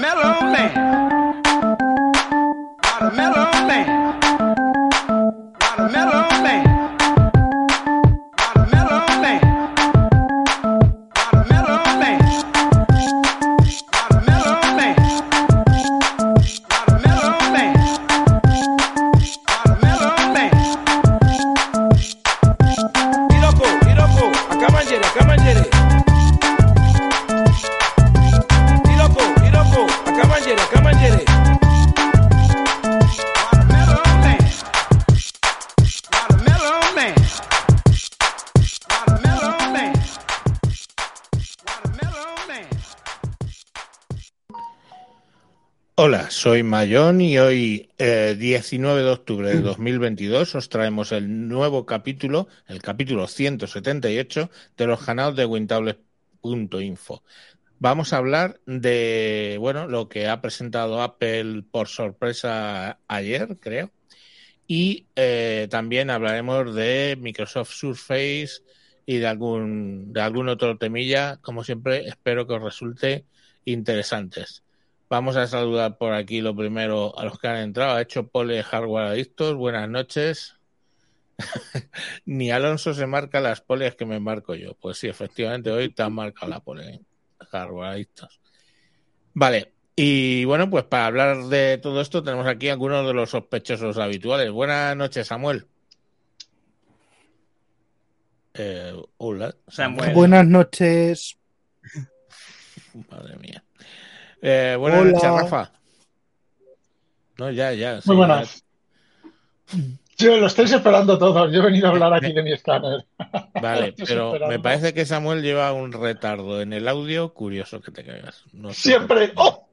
Mellow man. Not a mellow man. Not a mellow soy Mayón y hoy, eh, 19 de octubre de 2022, os traemos el nuevo capítulo, el capítulo 178 de los canales de Wintable.info. Vamos a hablar de, bueno, lo que ha presentado Apple por sorpresa ayer, creo. Y eh, también hablaremos de Microsoft Surface y de algún, de algún otro temilla. Como siempre, espero que os resulte interesantes. Vamos a saludar por aquí lo primero a los que han entrado. Ha hecho Pole Hardware Adictos. Buenas noches. Ni Alonso se marca las poles que me marco yo. Pues sí, efectivamente, hoy te han marcado la pole Hardware Adictos. Vale, y bueno, pues para hablar de todo esto tenemos aquí algunos de los sospechosos habituales. Buenas noches, Samuel. Eh, hola, Samuel. Buenas noches. Madre mía. Eh, buenas Hola. noches, Rafa. No, ya, ya. sí, Muy buenas. Yo lo estáis esperando todos. Yo he venido a hablar aquí de mi escáner. ya. Vale, pero me parece que Samuel lleva un retardo en el audio curioso que te caigas. No sé Siempre. ¡Oh!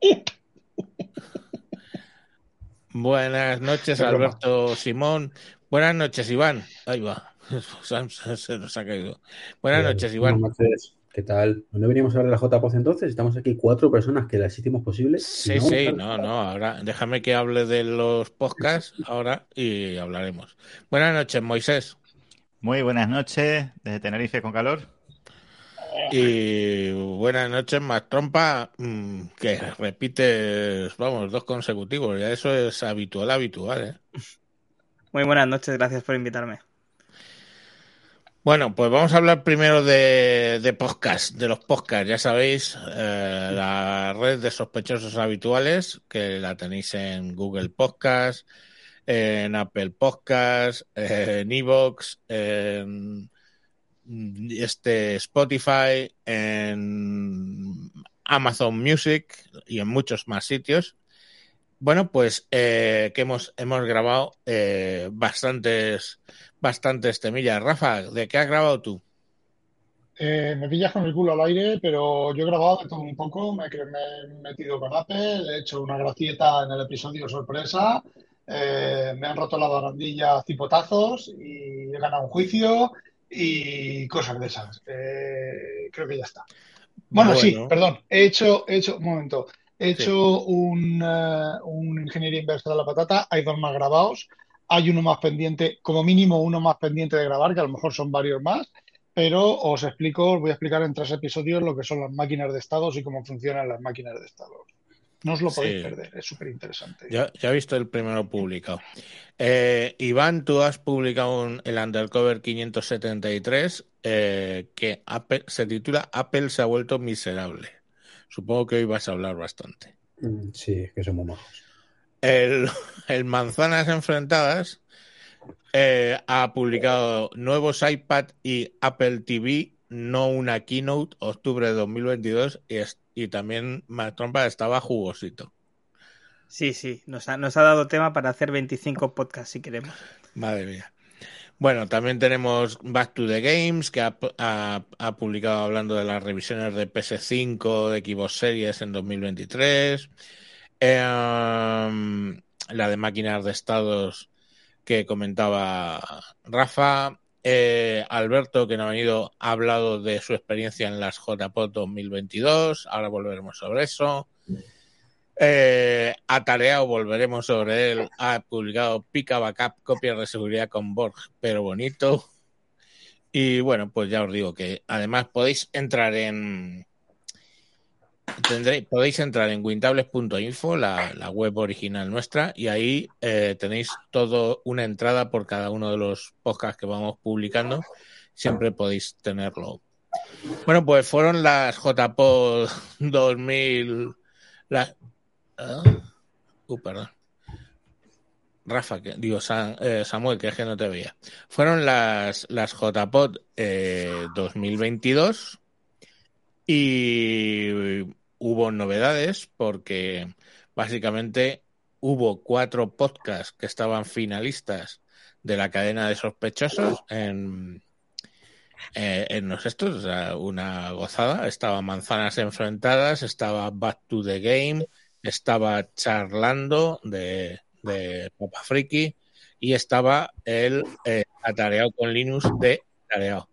Buenas noches, Qué broma. Alberto Simón. Buenas noches, Iván. Ahí va. Se se nos ha caído. Buenas noches, Iván. Buenas noches. ¿Qué tal? ¿No veníamos a hablar de la JPOZ entonces? Estamos aquí cuatro personas que las hicimos posibles. Sí, no, sí, no, no, ahora déjame que hable de los podcasts ahora y hablaremos. Buenas noches, Moisés. Muy buenas noches desde Tenerife con calor. Y buenas noches, más trompa, mm, que repites, vamos, dos consecutivos, ya eso es habitual, habitual, ¿eh? Muy buenas noches, gracias por invitarme. Bueno, pues vamos a hablar primero de, de podcast, de los podcasts. Ya sabéis, eh, la red de sospechosos habituales, que la tenéis en Google Podcast, en Apple Podcast, en Evox, en este Spotify, en Amazon Music y en muchos más sitios. Bueno, pues eh, que hemos, hemos grabado eh, bastantes, bastantes temillas. Rafa, ¿de qué has grabado tú? Eh, me pillas con el culo al aire, pero yo he grabado de todo un poco. Me, he metido con Apple, he hecho una gracieta en el episodio sorpresa. me han roto la barandilla a cipotazos y he ganado un juicio y cosas de esas. Creo que ya está. Bueno, sí, perdón. He hecho, he hecho, un momento. He Sí. hecho un, eh, un ingeniería inversa de la patata. Hay dos más grabados. Hay uno más pendiente, como mínimo uno más pendiente de grabar, que a lo mejor son varios más. Pero os explico, os voy a explicar en tres episodios lo que son las máquinas de estados y cómo funcionan las máquinas de estados. No os lo podéis Sí. perder, es súper interesante. Ya, ya he visto el primero publicado. Eh, Iván, tú has publicado un- el Undercover 573 eh, que Apple- se titula Apple se ha vuelto miserable. Supongo que hoy vas a hablar bastante. Mm, Sí, es que somos majos. El, el Manzanas Enfrentadas eh, ha publicado nuevos iPad y Apple TV, no una keynote, octubre de 2022, y, es- y también Matrompa estaba jugosito. Sí, sí, nos ha, nos ha dado tema para hacer 25 podcasts si queremos. Madre mía. Bueno, también tenemos Back to the Games, que ha, ha- publicado hablando de las revisiones de PS5, de Xbox Series en 2023. Em, la de máquinas de estados que comentaba Rafa. Eh, Alberto, que no ha venido, ha hablado de su experiencia en las JPOT 2022. Ahora volveremos sobre eso. Eh, Atareado, volveremos sobre él. Ha publicado Pica Backup, copias de seguridad con Borg, pero bonito. Y bueno, pues ya os digo que además podéis entrar en. Podéis entrar en wintables.info, la, web original nuestra, y ahí eh, tenéis todo una entrada por cada uno de los podcasts que vamos publicando. Siempre podéis tenerlo. Bueno, pues fueron las JPod 2000. Las. Uh, perdón. Rafa, que, digo Sa- eh, Samuel, que es que no te veía. Fueron las, las JPod eh, 2022 y hubo novedades porque básicamente hubo cuatro podcasts que estaban finalistas de la cadena de sospechosos en, eh, en los estos, una gozada. Estaba Manzanas Enfrentadas, estaba Back to the Game, estaba Charlando de, de Papa Friki y estaba el eh, Atareado con Linux de Atareado.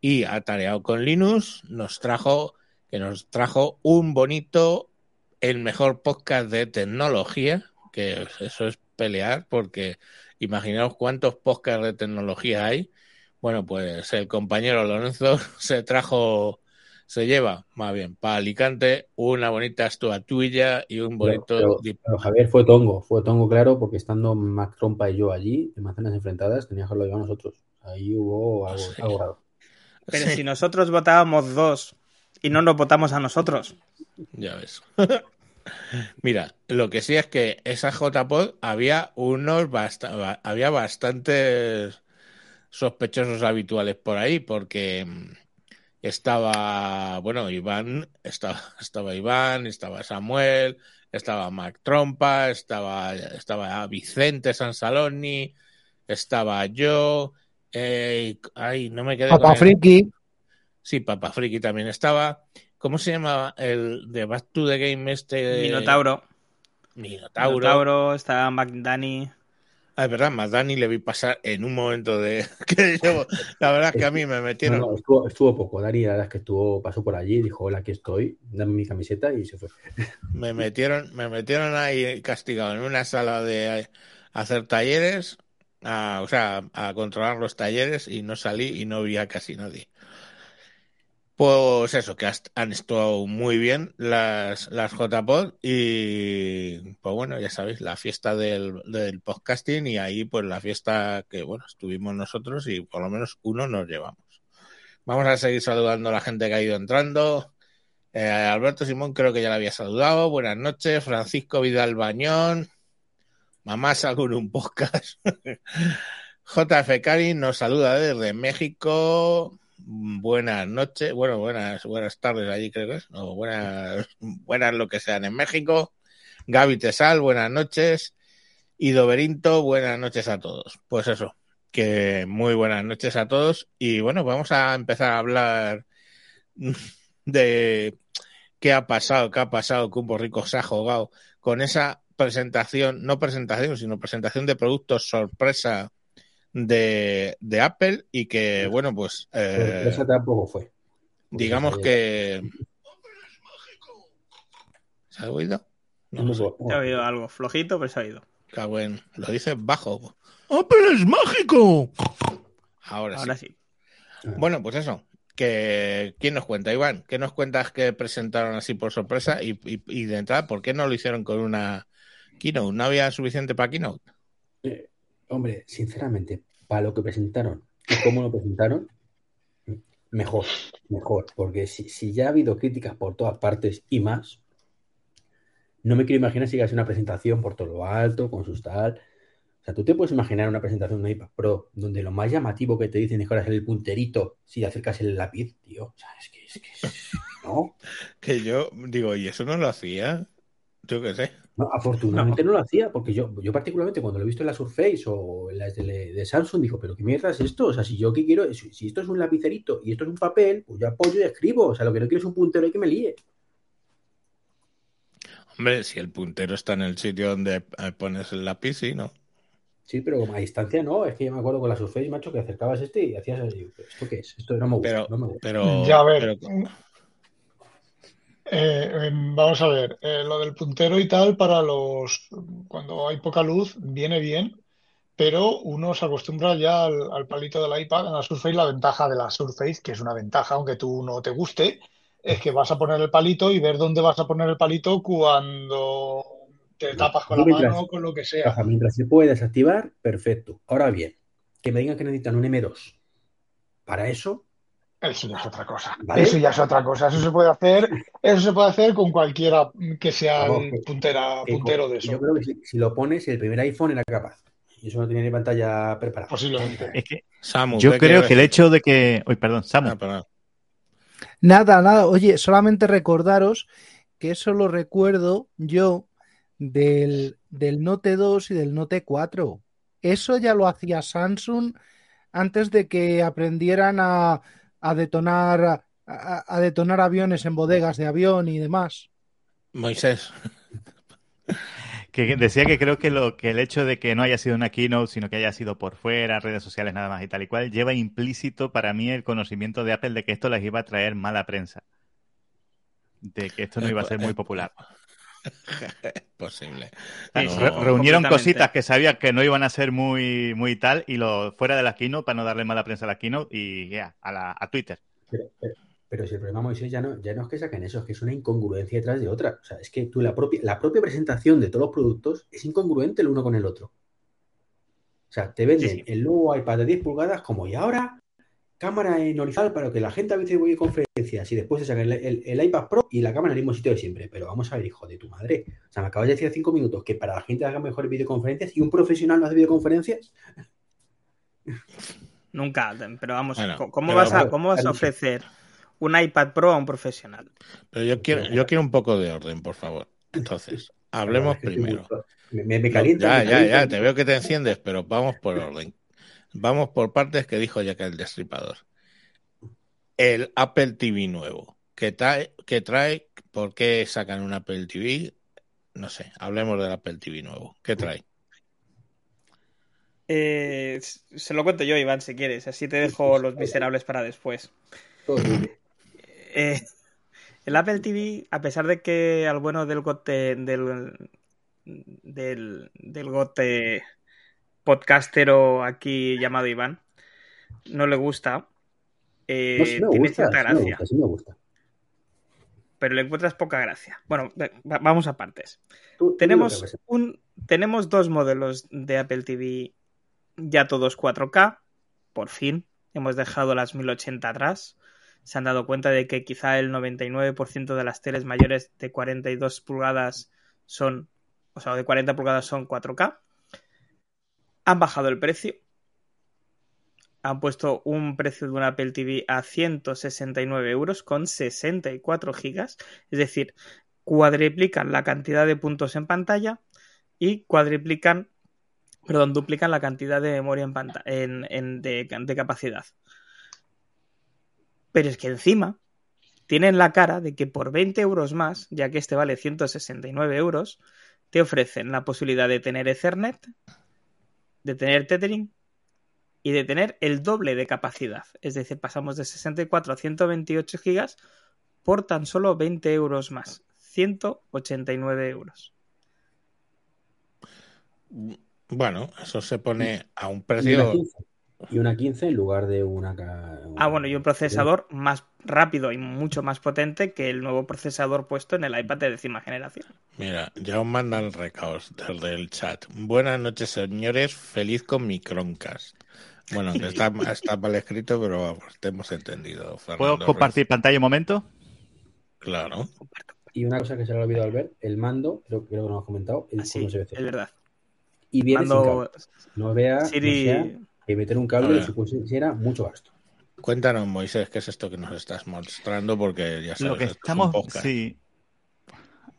Y Atareado con Linux nos trajo, que nos trajo un bonito, el mejor podcast de tecnología, que eso es pelear, porque imaginaos cuántos podcasts de tecnología hay. Bueno, pues el compañero Lorenzo se trajo se lleva, más bien, para Alicante, una bonita estatuilla y un bonito. Pero, pero, pero Javier fue tongo, fue tongo claro, porque estando Mac Trompa y yo allí, en manzanas enfrentadas, teníamos que lo llevar nosotros. Ahí hubo algo, Sí. algo raro. Pero Sí. si nosotros votábamos dos y no nos votamos a nosotros. Ya ves. Mira, lo que sí es que esa JPod había unos había bastantes sospechosos habituales por ahí, porque mm, estaba, bueno, Iván, estaba, estaba Iván, estaba Samuel, estaba Mac Trompa, estaba, estaba Vicente Sansaloni, estaba yo, eh, ay, no me quedé Papá Friki. Sí, Papa Friki también estaba. ¿Cómo se llamaba el de Back to the Game este? Minotauro. Minotauro. Minotauro, está McDani. Ah, es verdad, más Dani le vi pasar en un momento de que yo, la verdad es que a mí me No, metieron, no, estuvo, estuvo poco. Dani, la verdad es que estuvo, pasó por allí, dijo, hola, aquí estoy, dame mi camiseta y se fue. me metieron, me metieron ahí castigado en una sala de hacer talleres, a- o sea, a controlar los talleres y no salí y no vi a casi nadie. Pues eso, que han estado muy bien las, las JPod y pues bueno, ya sabéis, la fiesta del, del podcasting y ahí pues la fiesta que bueno, estuvimos nosotros y por lo menos uno nos llevamos. Vamos a seguir saludando a la gente que ha ido entrando. Eh, Alberto Simón creo que ya le había saludado. Buenas noches. Francisco Vidal Bañón. Mamá en un podcast. JF Cari nos saluda desde México. Buenas noches, bueno, buenas, buenas tardes allí creo que es, o buenas, buenas lo que sean en México. Gaby Tesal, buenas noches. Y Doberinto, buenas noches a todos. Pues eso, que muy buenas noches a todos. Y bueno, vamos a empezar a hablar de qué ha pasado, qué ha pasado, que un borrico se ha jugado con esa presentación, no presentación, sino presentación de productos sorpresa de, de Apple y que, bueno, pues eh, Esa tampoco fue. Digamos que... ¿Se ha oído? No, no no sé. fue- Se ha oído algo flojito, pero se ha oído. Cago en- Lo dice bajo. ¡Apple es mágico! Ahora, Ahora sí. sí. Bueno, pues eso. Que, ¿Quién nos cuenta, Iván? ¿Qué nos cuentas que presentaron así por sorpresa? Y, y, y de entrada, ¿por qué no lo hicieron con una keynote? ¿No había suficiente para keynote? Eh, hombre, sinceramente, para lo que presentaron y cómo lo presentaron, mejor, mejor. Porque si, si ya ha habido críticas por todas partes y más, no me quiero imaginar si hace una presentación por todo lo alto, con sus tal. O sea, tú te puedes imaginar una presentación de un iPad Pro donde lo más llamativo que te dicen es que ahora es el punterito si acercas el lápiz, tío. O sea, es que, es que ¿no? Que yo digo, ¿y eso no lo hacía? Yo qué sé. No, afortunadamente no. lo hacía, porque yo, yo particularmente cuando lo he visto en la Surface o en las de, de Samsung, digo, pero ¿qué mierda es esto? O sea, si yo qué quiero, si, si esto es un lapicerito y esto es un papel, pues yo apoyo y escribo. O sea, lo que no quiero es un puntero y que me líe. Hombre, si el puntero está en el sitio donde eh, pones el lápiz, sí, ¿no? Sí, pero a distancia no. Es que yo me acuerdo con la Surface, macho, que acercabas este y hacías así. ¿Esto qué es? Esto no me gusta. Pero, no me gusta. pero, Ya, a ver. pero- Eh, em, vamos a ver, eh, lo del puntero y tal para los cuando hay poca luz viene bien, pero uno se acostumbra ya al, al palito del iPad. En la Surface la ventaja de la Surface, que es una ventaja aunque tú no te guste, es que vas a poner el palito y ver dónde vas a poner el palito cuando te tapas con la Mientras- mano o con lo que sea. Mientras se puede desactivar, perfecto. Ahora bien, que me digan que necesitan un M2. Para eso, Eso ya es otra cosa. ¿Vale? Eso ya es otra cosa. Eso se puede hacer, eso se puede hacer con cualquiera que sea Vamos, el que- puntera, que puntero de yo eso. creo que si, si lo pones, el primer iPhone era capaz. Y eso no tenía ni pantalla preparada. Posiblemente. Es que Samu, yo ¿qué creo que el hecho de que. Uy, perdón, Samu. Ah, perdón. Nada, nada. Oye, solamente recordaros que eso lo recuerdo yo del, del Note 2 y del Note 4. Eso ya lo hacía Samsung antes de que aprendieran a, a detonar a, a detonar aviones en bodegas de avión y demás. Moisés, Que decía que creo que, lo, que el hecho de que no haya sido una keynote, sino que haya sido por fuera, redes sociales nada más y tal y cual, lleva implícito para mí el conocimiento de Apple de que esto les iba a traer mala prensa. De que esto no iba a ser muy popular. posible. Sí, No, re- reunieron cositas que sabían que no iban a ser muy, muy tal y lo fuera de la keynote para no darle mala prensa a la keynote y ya, a, la, a Twitter. Pero, pero- pero si el problema, Moisés, ya no, ya no es que saquen eso, es que es una incongruencia detrás de otra. O sea, es que tú la propia, la propia presentación de todos los productos es incongruente el uno con el otro. O sea, te venden Sí, sí. el nuevo iPad de 10 pulgadas como y ahora cámara en horizontal para que la gente a veces voy conferencias y después te sacan el, el- el iPad Pro y la cámara en el mismo sitio de siempre. Pero vamos a ver, hijo de tu madre. O sea, me acabas de decir hace cinco minutos que para la gente haga mejores videoconferencias y un profesional no hace videoconferencias. Nunca, pero vamos, Bueno, ¿cómo, pero- vas a, cómo vas a ofrecer un iPad Pro a un profesional? Pero yo quiero, yo quiero un poco de orden, por favor. Entonces, hablemos primero. Me, me- calienta. ya, me ya, ya, te veo que te enciendes, pero vamos por orden. Vamos por partes que dijo ya que el destripador. El Apple TV nuevo. ¿Qué trae? ¿Qué trae? ¿Por qué sacan un Apple TV? No sé, hablemos del Apple TV nuevo. ¿Qué trae? Eh, se lo cuento yo, Iván, si quieres. Así te dejo los miserables para después. Eh, el Apple TV, a pesar de que al bueno del gote del, del, del gote podcastero aquí llamado Iván no le gusta, eh, No, sí me tiene gusta, cierta sí me gracia, gusta, sí me gusta. pero le encuentras poca gracia. Bueno, vamos a partes. Tú- tú Tenemos, un, tenemos dos modelos de Apple TV, ya todos 4K, por fin. Hemos dejado las 1080 atrás. Se han dado cuenta de que quizá el 99% de las teles mayores de 42 pulgadas son, o sea, de 40 pulgadas son 4K. Han bajado el precio. Han puesto un precio de un Apple TV a 169 euros con 64 gigas. Es decir, cuadriplican la cantidad de puntos en pantalla y cuadriplican, perdón, duplican la cantidad de memoria en en, en- de capacidad. Pero es que encima tienen la cara de que por 20 euros más, ya que este vale 169 euros, te ofrecen la posibilidad de tener Ethernet, de tener tethering y de tener el doble de capacidad. Es decir, pasamos de 64 a 128 gigas por tan solo 20 euros más. 189 euros. Bueno, eso se pone a un precio. 15. Y una 15 en lugar de una. Ah, bueno, y un procesador más rápido y mucho más potente que el nuevo procesador puesto en el iPad de décima generación. Mira, ya os mandan recaos desde el chat. Buenas noches, señores. Feliz con mi Chromecast. Bueno, que está, está mal escrito, pero vamos, te hemos entendido. ¿Puedo compartir pantalla un momento? Claro. Y una cosa que se le ha olvidado al ver, el mando, creo, creo que nos hemos comentado, el se ve. es verdad. Y viene sin Mando cable. No vea, no Siri. sea que meter un A cable supusiera mucho gasto. Cuéntanos, Moisés, qué es esto que nos estás mostrando, porque ya sabes, Lo que esto es un estamos. podcast. Sí.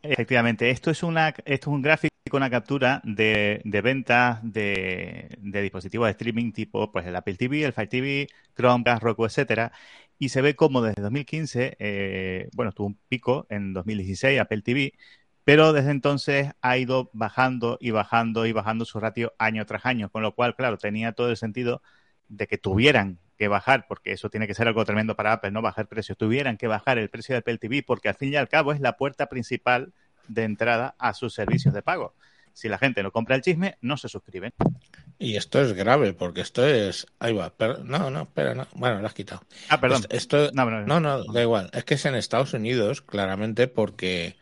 Efectivamente, esto es una, esto es un gráfico, una captura de, de ventas de, de dispositivos de streaming tipo pues el Apple TV, el Fire TV, Chromecast, Roku, etcétera, y se ve como desde 2015, eh, bueno, tuvo un pico en 2016 Apple TV, pero desde entonces ha ido bajando y bajando y bajando su ratio año tras año, con lo cual, claro, tenía todo el sentido de que tuvieran que bajar, porque eso tiene que ser algo tremendo para Apple, no bajar precios, tuvieran que bajar el precio de Apple TV, porque al fin y al cabo es la puerta principal de entrada a sus servicios de pago. Si la gente no compra el chisme, no se suscriben. Y esto es grave, porque esto es. Ahí va. pero- No, no, espera, no. Bueno, lo has quitado. Ah, perdón. Esto, esto- No, no, no, no, da igual. Es que es en Estados Unidos, claramente, porque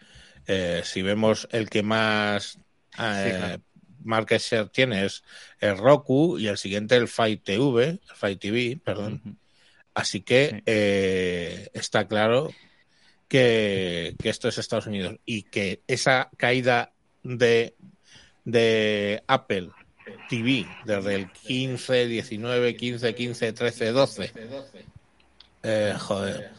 eh, si vemos el que más eh, claro. market share tiene es el Roku y el siguiente el Fight TV, el Fight TV, perdón. Ujú. Así que Sí. eh, está claro que, que esto es Estados Unidos y que esa caída de, de Apple TV desde el 15, 19, 15, 15, 13, 12. Eh, joder.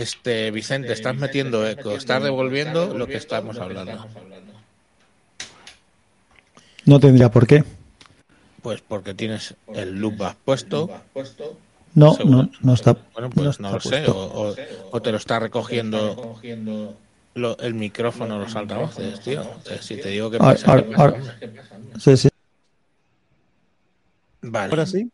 Este, Vicente, estás metiendo eco, estás devolviendo lo que estamos hablando. No tendría por qué. Pues porque tienes el loop puesto. No, no, no está. Bueno, pues no lo sé. O, o- o te lo está recogiendo lo- el micrófono, los altavoces, tío. Si te digo que Ahora- pasa, Sí, sí. Vale. Ahora sí.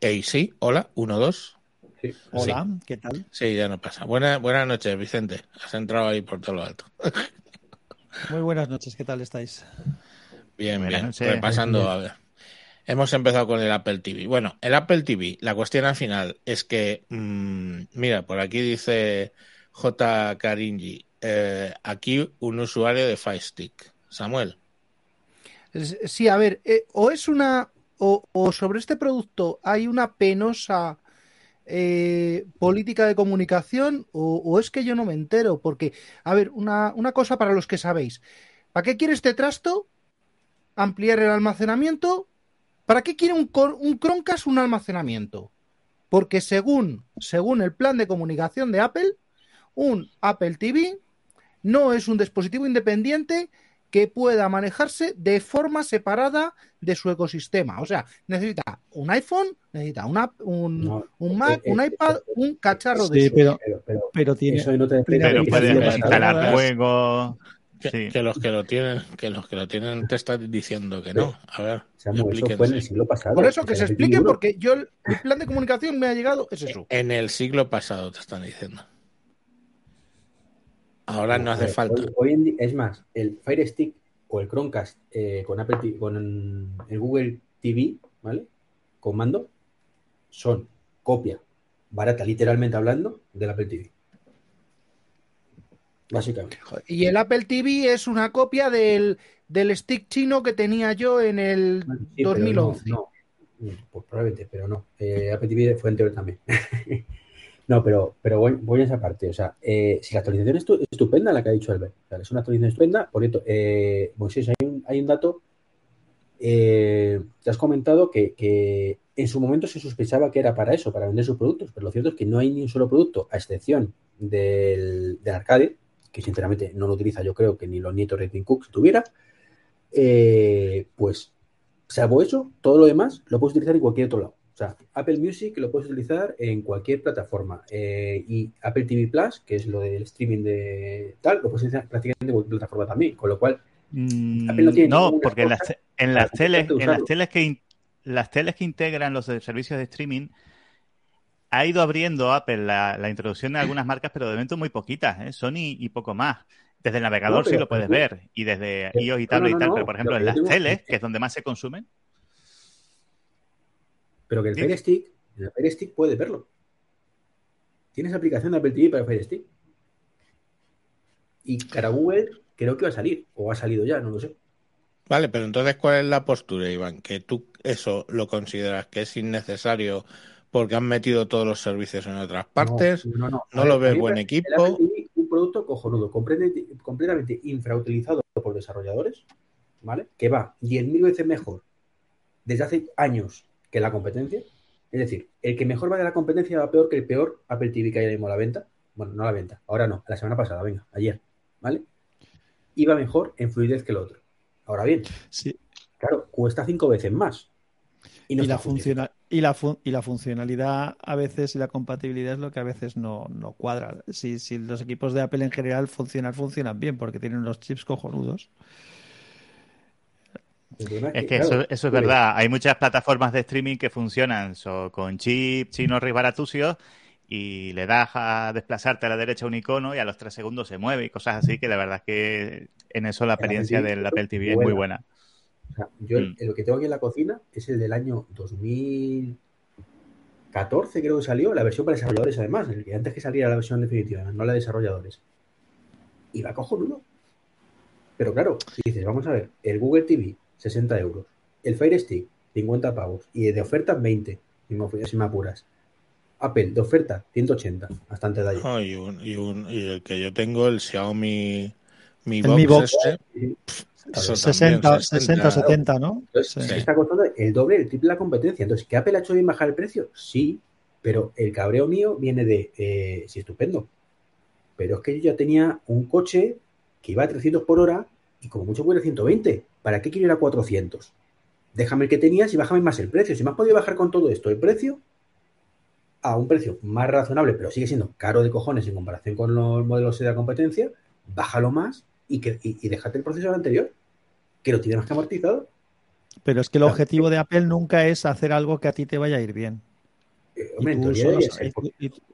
Ey, sí, hola, uno, dos. Sí. Hola, ¿qué tal? Sí, ya no pasa. Buena, buenas noches, Vicente. Has entrado ahí por todo lo alto. Muy buenas noches, ¿qué tal estáis? Bien, Buenas bien. noches. Repasando, a ver. Hemos empezado con el Apple TV. Bueno, el Apple TV, la cuestión al final es que, mm, mira, por aquí dice J. Karinji, eh, aquí un usuario de Fire Stick. Samuel. Sí, a ver, eh, o es una, o, o sobre este producto hay una penosa eh, política de comunicación, o, es que yo no me entero, porque, a ver, una, una cosa para los que sabéis, ¿para qué quiere este trasto? Ampliar el almacenamiento. ¿Para qué quiere un, un Chromecast un almacenamiento? Porque según, según el plan de comunicación de Apple, un Apple TV no es un dispositivo independiente que pueda manejarse de forma separada de su ecosistema. O sea, necesita un iPhone, necesita una, un, No, un Mac, eh, eh, un iPad, un cacharro de Sí, pero, Pero, pero pero tiene. eso no te Pero Pero Sí, puedes sí, sí, instalar sí. juegos. Que, Sí. que los que lo tienen, que los que lo tienen te están diciendo que no. A ver, Samu, eso fue en el siglo pasado. Por eso que se el explique, libro- porque yo el, el plan de comunicación me ha llegado, es eso. En el siglo pasado te están diciendo. Ahora no hace ver, falta. Hoy, hoy en día, es más, el Fire Stick o el Chromecast eh, con Apple TV con el Google TV, ¿vale? Con mando, son copia barata, literalmente hablando, del Apple TV. Básicamente. Y el Apple TV es una copia del, del stick chino que tenía yo en el Sí, pero 2011. No, no. Pues probablemente, pero no. Eh, Apple TV fue anterior también. no, pero, pero voy, a esa parte. O sea, eh, si la actualización es estu- estupenda, la que ha dicho Albert. Es una actualización estupenda. Por cierto, eh, Moisés, hay un, hay un dato. Eh, te has comentado que, en su momento se sospechaba que era para eso, para vender sus productos, pero lo cierto es que no hay ni un solo producto, a excepción del, del arcade, que sinceramente no lo utiliza yo creo que ni los nietos de Tim Cook tuviera, eh, pues salvo eso, todo lo demás lo puedes utilizar en cualquier otro lado. O sea, Apple Music lo puedes utilizar en cualquier plataforma. Eh, y Apple TV Plus, que es lo del streaming de tal, lo puedes utilizar prácticamente en cualquier plataforma también. Con lo cual, Mm, Apple no tiene No, ninguna porque en las, en teles, en las teles que in- las teles que integran los servicios de streaming ha ido abriendo Apple la, la introducción de algunas marcas, pero de momento muy poquitas, ¿eh? Sony y poco más. Desde el navegador No, sí lo puedes ver y desde Pero- iOS y tablet no, y tal, pero por ejemplo lo en las teles, que es donde más se consumen, pero que el. Fire Stick, en el Fire Stick puedes verlo. Tienes aplicación de Apple TV para Fire Stick. Y cara Google creo que va a salir, o ha salido ya, no lo sé. Vale, pero entonces, ¿cuál es la postura, Iván? Que tú eso lo consideras que es innecesario porque han metido todos los servicios en otras partes. No, no, no. lo ves buen equipo. el Apple TV, un producto cojonudo, completamente, completamente infrautilizado por desarrolladores, ¿vale? Que va 10.000 veces mejor desde hace años que la competencia. Es decir, el que mejor va de la competencia va peor que el peor Apple TV que hay mismo a la venta. bueno, no a la venta, ahora no, la semana pasada, venga, ayer, ¿vale? Iba mejor en fluidez que el otro. Ahora bien, Sí. claro, cuesta cinco veces más. Y, no Y la, funciona- y, la fun- y la funcionalidad a veces y la compatibilidad es lo que a veces no, no cuadra. Si, si los equipos de Apple en general funcionan, funcionan bien porque tienen unos chips cojonudos. Es que claro, eso, eso es ves, verdad. Hay muchas plataformas de streaming que funcionan so- con chips chinos baratusios y le das a desplazarte a la derecha un icono y a los tres segundos se mueve y cosas así que la verdad es que en eso la experiencia del Apple TV es muy buena. O sea, yo el- Mm. lo que tengo aquí en la cocina es el del año 2014, creo que salió, la versión para desarrolladores además, el que antes que saliera la versión definitiva, no la de desarrolladores. Y va cojonudo. Pero claro, si dices, vamos a ver, el Google TV, 60 euros, el Fire Stick, 50 pavos, y de oferta 20, si me, si me apuras. Apple, de oferta, 180, hasta antes de ayer. Oh, y, un- y un- y el que yo tengo, el Xiaomi Mi El Box, Mi Box. este, Sí. eso 60, también, 60 o 70, ¿no? Entonces, Sí. está costando el doble, el triple la competencia. Entonces, ¿que Apple ha hecho bien bajar el precio? Sí, pero el cabreo mío viene de, eh, sí, estupendo. Pero es que yo ya tenía un coche que iba a 300 por hora y como mucho puede 120. ¿Para qué quiero ir a 400? Déjame el que tenías y bájame más el precio. Si me has podido bajar con todo esto el precio a un precio más razonable, pero sigue siendo caro de cojones en comparación con los modelos de la competencia, bájalo más y, que, y, y déjate el procesador anterior, que lo tienes más que amortizado. Pero es que el Claro. objetivo de Apple nunca es hacer algo que a ti te vaya a ir bien. Eh, hombre,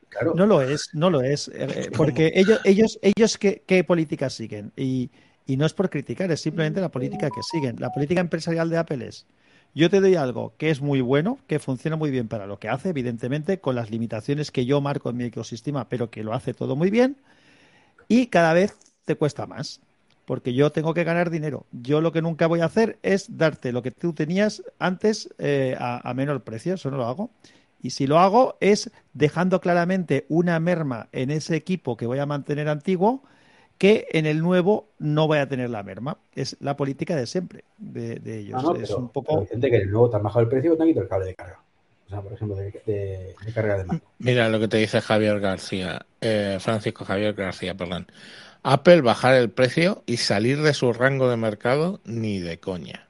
claro, No lo es, no lo es. eh, Porque ellos, ellos, ellos ¿qué, qué políticas siguen? Y, y no es por criticar, es simplemente la política que siguen. La política empresarial de Apple es, yo te doy algo que es muy bueno, que funciona muy bien para lo que hace, evidentemente, con las limitaciones que yo marco en mi ecosistema, pero que lo hace todo muy bien, y cada vez te cuesta más. Porque yo tengo que ganar dinero. Yo lo que nunca voy a hacer es darte lo que tú tenías antes eh, a, a menor precio. Eso no lo hago. Y si lo hago es dejando claramente una merma en ese equipo que voy a mantener antiguo que en el nuevo no voy a tener la merma. Es la política de siempre de, de ellos. no, no, es pero, un poco... Vicente, que en el nuevo te han bajado el precio te han quitado el cable de carga. O sea, por ejemplo, de, de- de carga de mano. Mira lo que te dice Javier García, eh, Francisco Javier García, perdón. Apple bajar el precio y salir de su rango de mercado ni de coña.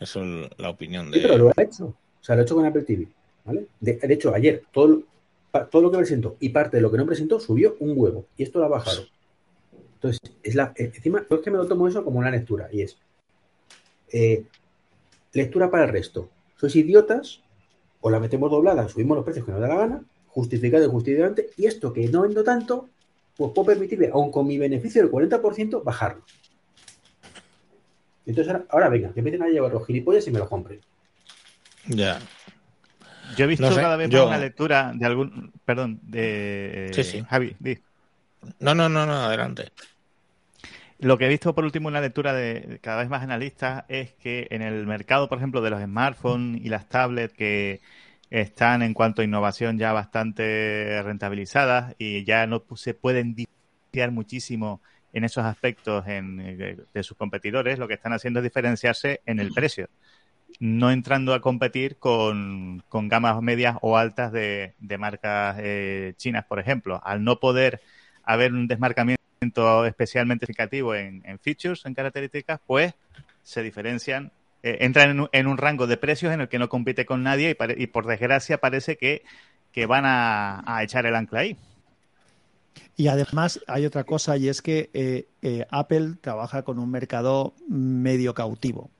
Eso es la opinión Sí, pero de... lo ha hecho. O sea, lo ha hecho con Apple TV. ¿vale? De, de hecho, ayer todo, todo lo que presentó y parte de lo que no presentó subió un huevo. Y esto lo ha bajado. Entonces, es la, eh, encima, yo es que me lo tomo eso como una lectura. Y es eh, lectura para el resto. Sois idiotas, o la metemos doblada, subimos los precios que nos da la gana, justificado y justificante, y esto que no vendo tanto, pues puedo permitirme, aun con mi beneficio del 40%, bajarlo. Entonces ahora, ahora venga, que empiecen a llevar los gilipollas y me lo compren. Ya. Yo he visto No sé, cada vez yo- más una lectura de algún. Perdón, de. Sí, sí. Javi, di. No, no, no, no, adelante. Lo que he visto por último en la lectura de cada vez más analistas es que en el mercado, por ejemplo, de los smartphones y las tablets que están en cuanto a innovación ya bastante rentabilizadas y ya no se pueden diferenciar muchísimo en esos aspectos en, eh, de sus competidores, lo que están haciendo es diferenciarse en el precio, no entrando a competir con, con gamas medias o altas de, de marcas eh, chinas, por ejemplo. Al no poder haber un desmarcamiento especialmente significativo en, en features, en características, pues se diferencian, eh, entran en un, en un rango de precios en el que no compite con nadie y, pare- y por desgracia parece que, que van a, a echar el ancla ahí. Y además hay otra cosa y es que eh, eh, Apple trabaja con un mercado medio cautivo.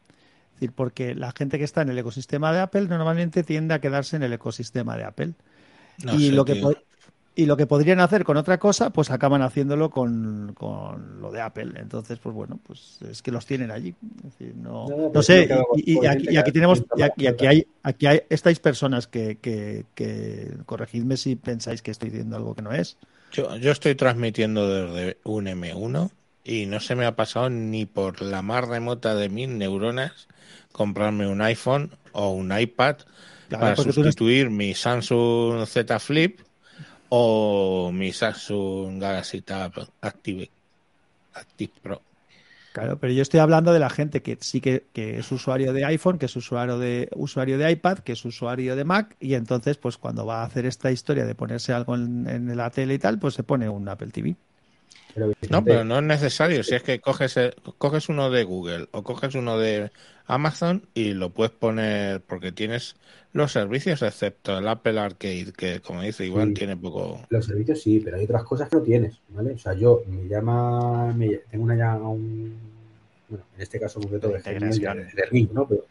Es decir, porque la gente que está en el ecosistema de Apple normalmente tiende a quedarse en el ecosistema de Apple. No y, sé, lo que y lo que podrían hacer con otra cosa, pues acaban haciéndolo con, con lo de Apple. Entonces, pues bueno, pues es que los tienen allí. Es decir, no, No, no pero sé, y, aquí, y tenemos, y aquí, hay, aquí hay, estáis personas que, que, que corregidme si pensáis que estoy diciendo algo que no es. Yo, yo estoy transmitiendo desde un M1 y no se me ha pasado ni por la más remota de mis neuronas comprarme un iPhone o un iPad Claro, para sustituir mi Samsung Z Flip o mi Samsung Galaxy Tab Active, Active Pro. Claro, pero yo estoy hablando de la gente que sí que, que es usuario de iPhone, que es usuario de usuario de iPad, que es usuario de Mac, y entonces, pues cuando va a hacer esta historia de ponerse algo en, en la tele y tal, pues se pone un Apple TV. Pero, No, pero no es necesario. Si es que coges, coges uno de Google o coges uno de Amazon y lo puedes poner porque tienes los servicios, excepto el Apple Arcade, que como dice Iván, Sí. tiene poco. Los servicios sí, pero hay otras cosas que no tienes, ¿vale? O sea, yo me llama, me- tengo una ya un, bueno, en este caso concreto De de Ring, ¿no? Pero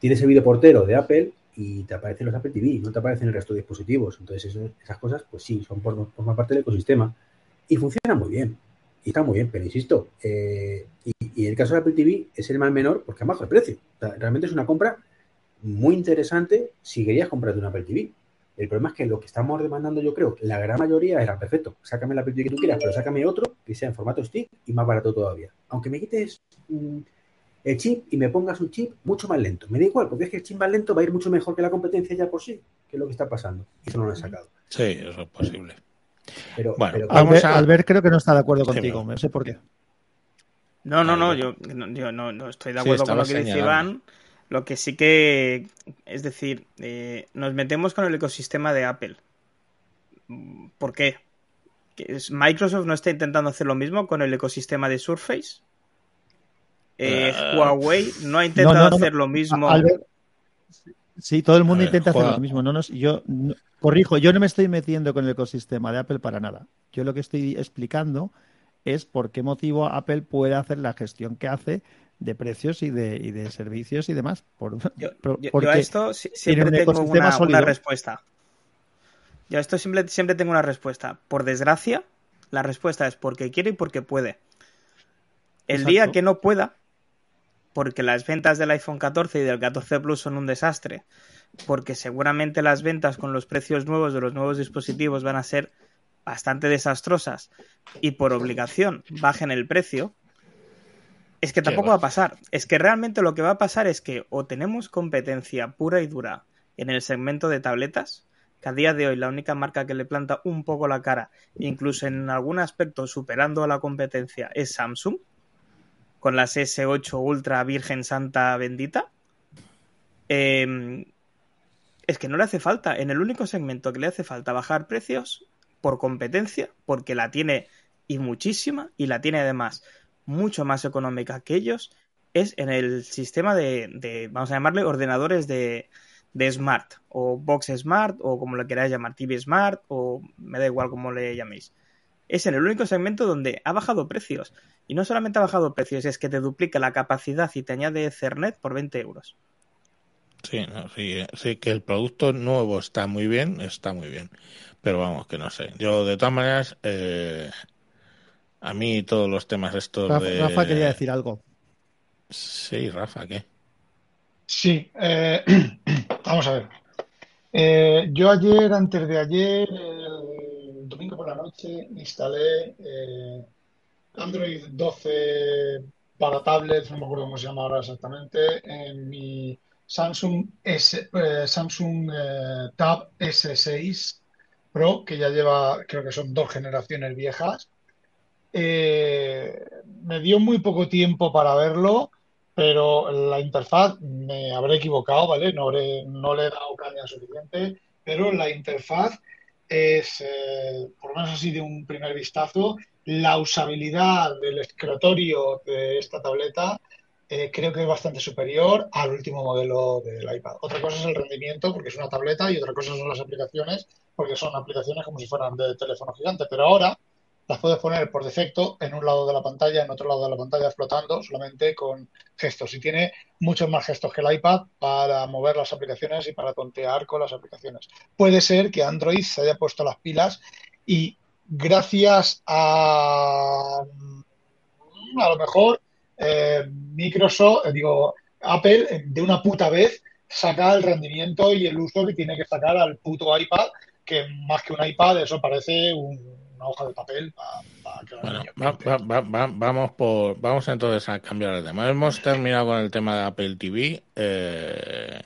tienes el vídeo portero de Apple y te aparecen los Apple TV, no te aparecen el resto de dispositivos. Entonces, eso- esas cosas, pues sí, son por, forman parte del ecosistema y funcionan muy bien. Y está muy bien, pero insisto, eh, y, y el caso de Apple TV es el mal menor porque bajado el precio. Realmente es una compra muy interesante si querías comprarte un Apple TV. El problema es que lo que estamos demandando, yo creo, la gran mayoría era perfecto. Sácame el Apple TV que tú quieras, pero sácame otro que sea en formato stick y más barato todavía. Aunque me quites mm, el chip y me pongas un chip mucho más lento. Me da igual, porque es que el chip más lento va a ir mucho mejor que la competencia ya por sí, que es lo que está pasando. Y eso no lo han sacado. Sí, eso es posible. Pero, Bueno, pero- Vamos Albert, a- Albert creo que no está de acuerdo contigo, no sé por qué. No, no, no, yo, no, yo no, no estoy de Sí, acuerdo con lo que dice. Iván. Lo que sí que, es decir, eh, nos metemos con el ecosistema de Apple. ¿Por qué? ¿Que es- ¿Microsoft no está intentando hacer lo mismo con el ecosistema de Surface? Eh, Eh, Huawei no ha intentado No, no, no, hacer lo mismo. Albert, sí, todo el mundo ver, intenta hacer lo mismo. No nos, yo no- corrijo, yo no me estoy metiendo con el ecosistema de Apple para nada. Yo lo que estoy explicando es por qué motivo Apple puede hacer la gestión que hace de precios y de, y de servicios y demás. Por, Yo, a esto si- siempre un tengo una, respuesta. Yo a esto siempre, siempre tengo una respuesta. Por desgracia, la respuesta es porque quiere y porque puede. El Exacto. día que no pueda, porque las ventas del iPhone 14 y del 14 Plus son un desastre, porque seguramente las ventas con los precios nuevos de los nuevos dispositivos van a ser bastante desastrosas y por obligación bajen el precio, es que tampoco va. va a pasar. Es que realmente lo que va a pasar es que o tenemos competencia pura y dura en el segmento de tabletas, que a día de hoy la única marca que le planta un poco la cara, incluso en algún aspecto superando a la competencia, es Samsung, con las S8 Ultra Virgen Santa Bendita. Eh, es que no le hace falta, en el único segmento que le hace falta bajar precios por competencia, porque la tiene y muchísima, y la tiene además mucho más económica que ellos, es en el sistema de, vamos a llamarle, ordenadores de, de Smart, o Box Smart, o como le queráis llamar, TV Smart, o me da igual cómo le llaméis. Es en el único segmento donde ha bajado precios. Y no solamente ha bajado precios, es que te duplica la capacidad y te añade Ethernet por 20 euros. Sí, no, sí, sí, que el producto nuevo está muy bien, está muy bien. Pero vamos, que no sé. Yo, de todas maneras, eh, a mí todos los temas estos Rafa, de... Rafa quería decir algo. Sí, Rafa, ¿qué? Sí, eh, vamos a ver. Eh, yo ayer, antes de ayer, el domingo por la noche, instalé eh, Android 12 para tablets, no me acuerdo cómo se llama ahora exactamente, en mi Samsung eh, Samsung eh, Tab S6 Pro, que ya lleva, creo que son dos generaciones viejas. Me dio muy poco tiempo para verlo, pero la interfaz me habré equivocado, ¿vale? No, no le he dado caña suficiente, pero la interfaz es, eh, por lo menos así de un primer vistazo, la usabilidad del escritorio de esta tableta eh, creo que es bastante superior al último modelo del iPad. Otra cosa es el rendimiento, porque es una tableta, y otra cosa son las aplicaciones, porque son aplicaciones como si fueran de teléfono gigante. Pero ahora las puedes poner por defecto en un lado de la pantalla, en otro lado de la pantalla flotando, solamente con gestos. Y tiene muchos más gestos que el iPad para mover las aplicaciones y para tontear con las aplicaciones. Puede ser que Android se haya puesto las pilas y gracias a a lo mejor eh, Microsoft, eh, digo, Apple, eh, de una puta vez saca el rendimiento y el uso que tiene que sacar al puto iPad, que más que un iPad, eso parece un- una hoja de papel para que los Bueno, va- va- vamos por, vamos entonces a cambiar el tema. Hemos terminado con el tema de Apple TV. eh,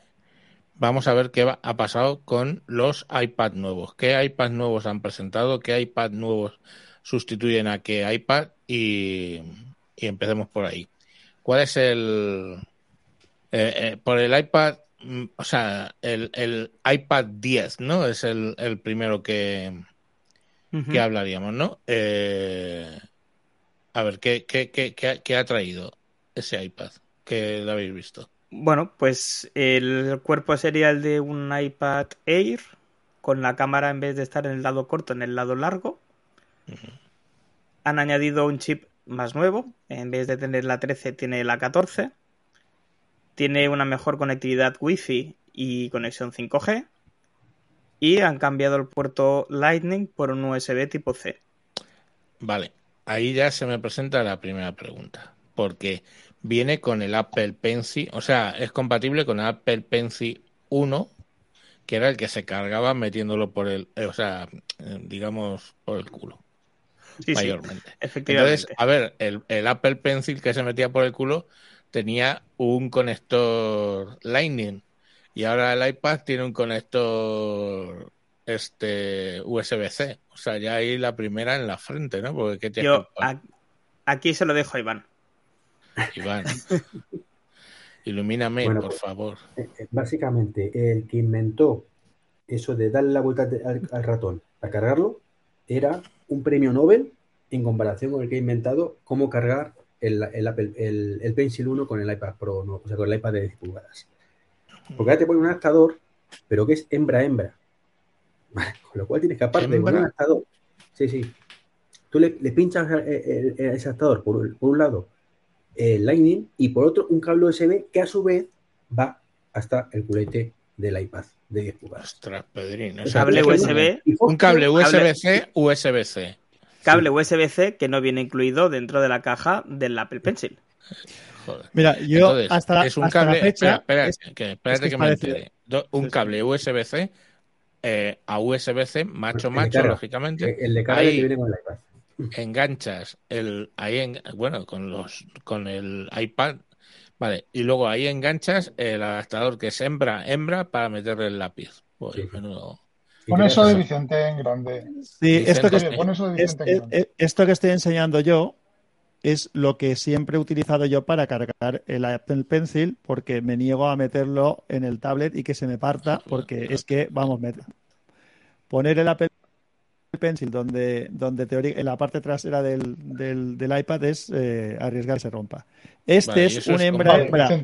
vamos a ver qué va- ha pasado con los iPad nuevos. ¿Qué iPad nuevos han presentado? ¿Qué iPad nuevos sustituyen a qué iPad? Y, y empecemos por ahí. ¿Cuál es el... eh, eh, por el iPad, mm, o sea, el, el iPad 10, ¿no? Es el, el primero que, Que hablaríamos, ¿no? Eh, a ver, ¿qué, qué, qué, qué ha- qué ha traído ese iPad? que lo habéis visto? Bueno, pues el cuerpo sería el de un iPad Air, con la cámara en vez de estar en el lado corto, en el lado largo. Han añadido un chip más nuevo, en vez de tener la 13 tiene la 14. Tiene una mejor conectividad Wi-Fi y conexión 5G. Y han cambiado el puerto Lightning por un USB tipo C. Vale, ahí ya se me presenta la primera pregunta, porque viene con el Apple Pencil, o sea, es compatible con el Apple Pencil 1, que era el que se cargaba metiéndolo por el, eh, o sea, eh, digamos, por el culo, Sí, sí, mayormente. efectivamente. Entonces, a ver, el, el Apple Pencil que se metía por el culo tenía un conector Lightning y ahora el iPad tiene un conector este USB-C. O sea, ya ahí la primera en la frente, ¿no? Porque ¿qué tienes Yo a- aquí se lo dejo a Iván. Iván? Ilumíname, Bueno, por favor. Eh, eh, Básicamente, el que inventó eso de darle la vuelta al ratón para cargarlo era un premio Nobel en comparación con el que ha inventado cómo cargar el, el Apple, el, el Pencil 1 con el iPad Pro, no, o sea, con el iPad de 10 pulgadas. Porque ahora te pone un adaptador, pero que es hembra-hembra. Con lo cual tienes que, aparte de un adaptador, sí, sí, tú le, le pinchas el- el- el- ese adaptador por, un- por un lado el Lightning y por otro un cable USB que a su vez va hasta el culete del iPad de 10 pulgadas. Ostras, Pedrín. o O sea, Cable USB. Un cable Cable- USB-C, USB-C. Cable USB-C que no viene incluido dentro de la caja del Apple Pencil. Joder. Mira, yo Entonces, hasta, la- es un hasta la cable, fecha. espera, espera, es- que, espérate es que que me entere. Do- un cable USB-C eh, a USB-C, macho, macho, lógicamente. El de carga Ahí- que viene con el iPad. enganchas el ahí en, bueno con los con el iPad vale y luego ahí enganchas el adaptador que es hembra hembra para meterle el lápiz Pues, Sí. menudo. Y Pon eso de Vicente en grande. Sí, esto que, Vicente, Oye, pon eso de es- Vicente en es- grande. es- esto que estoy enseñando yo es lo que siempre he utilizado yo para cargar el Apple Pencil porque me niego a meterlo en el tablet y que se me parta porque es que, vamos, me- poner el Apple Pencil donde, donde en la parte trasera del, del, del iPad es eh, arriesgar que se rompa. Este Vale, es un hembra hembra.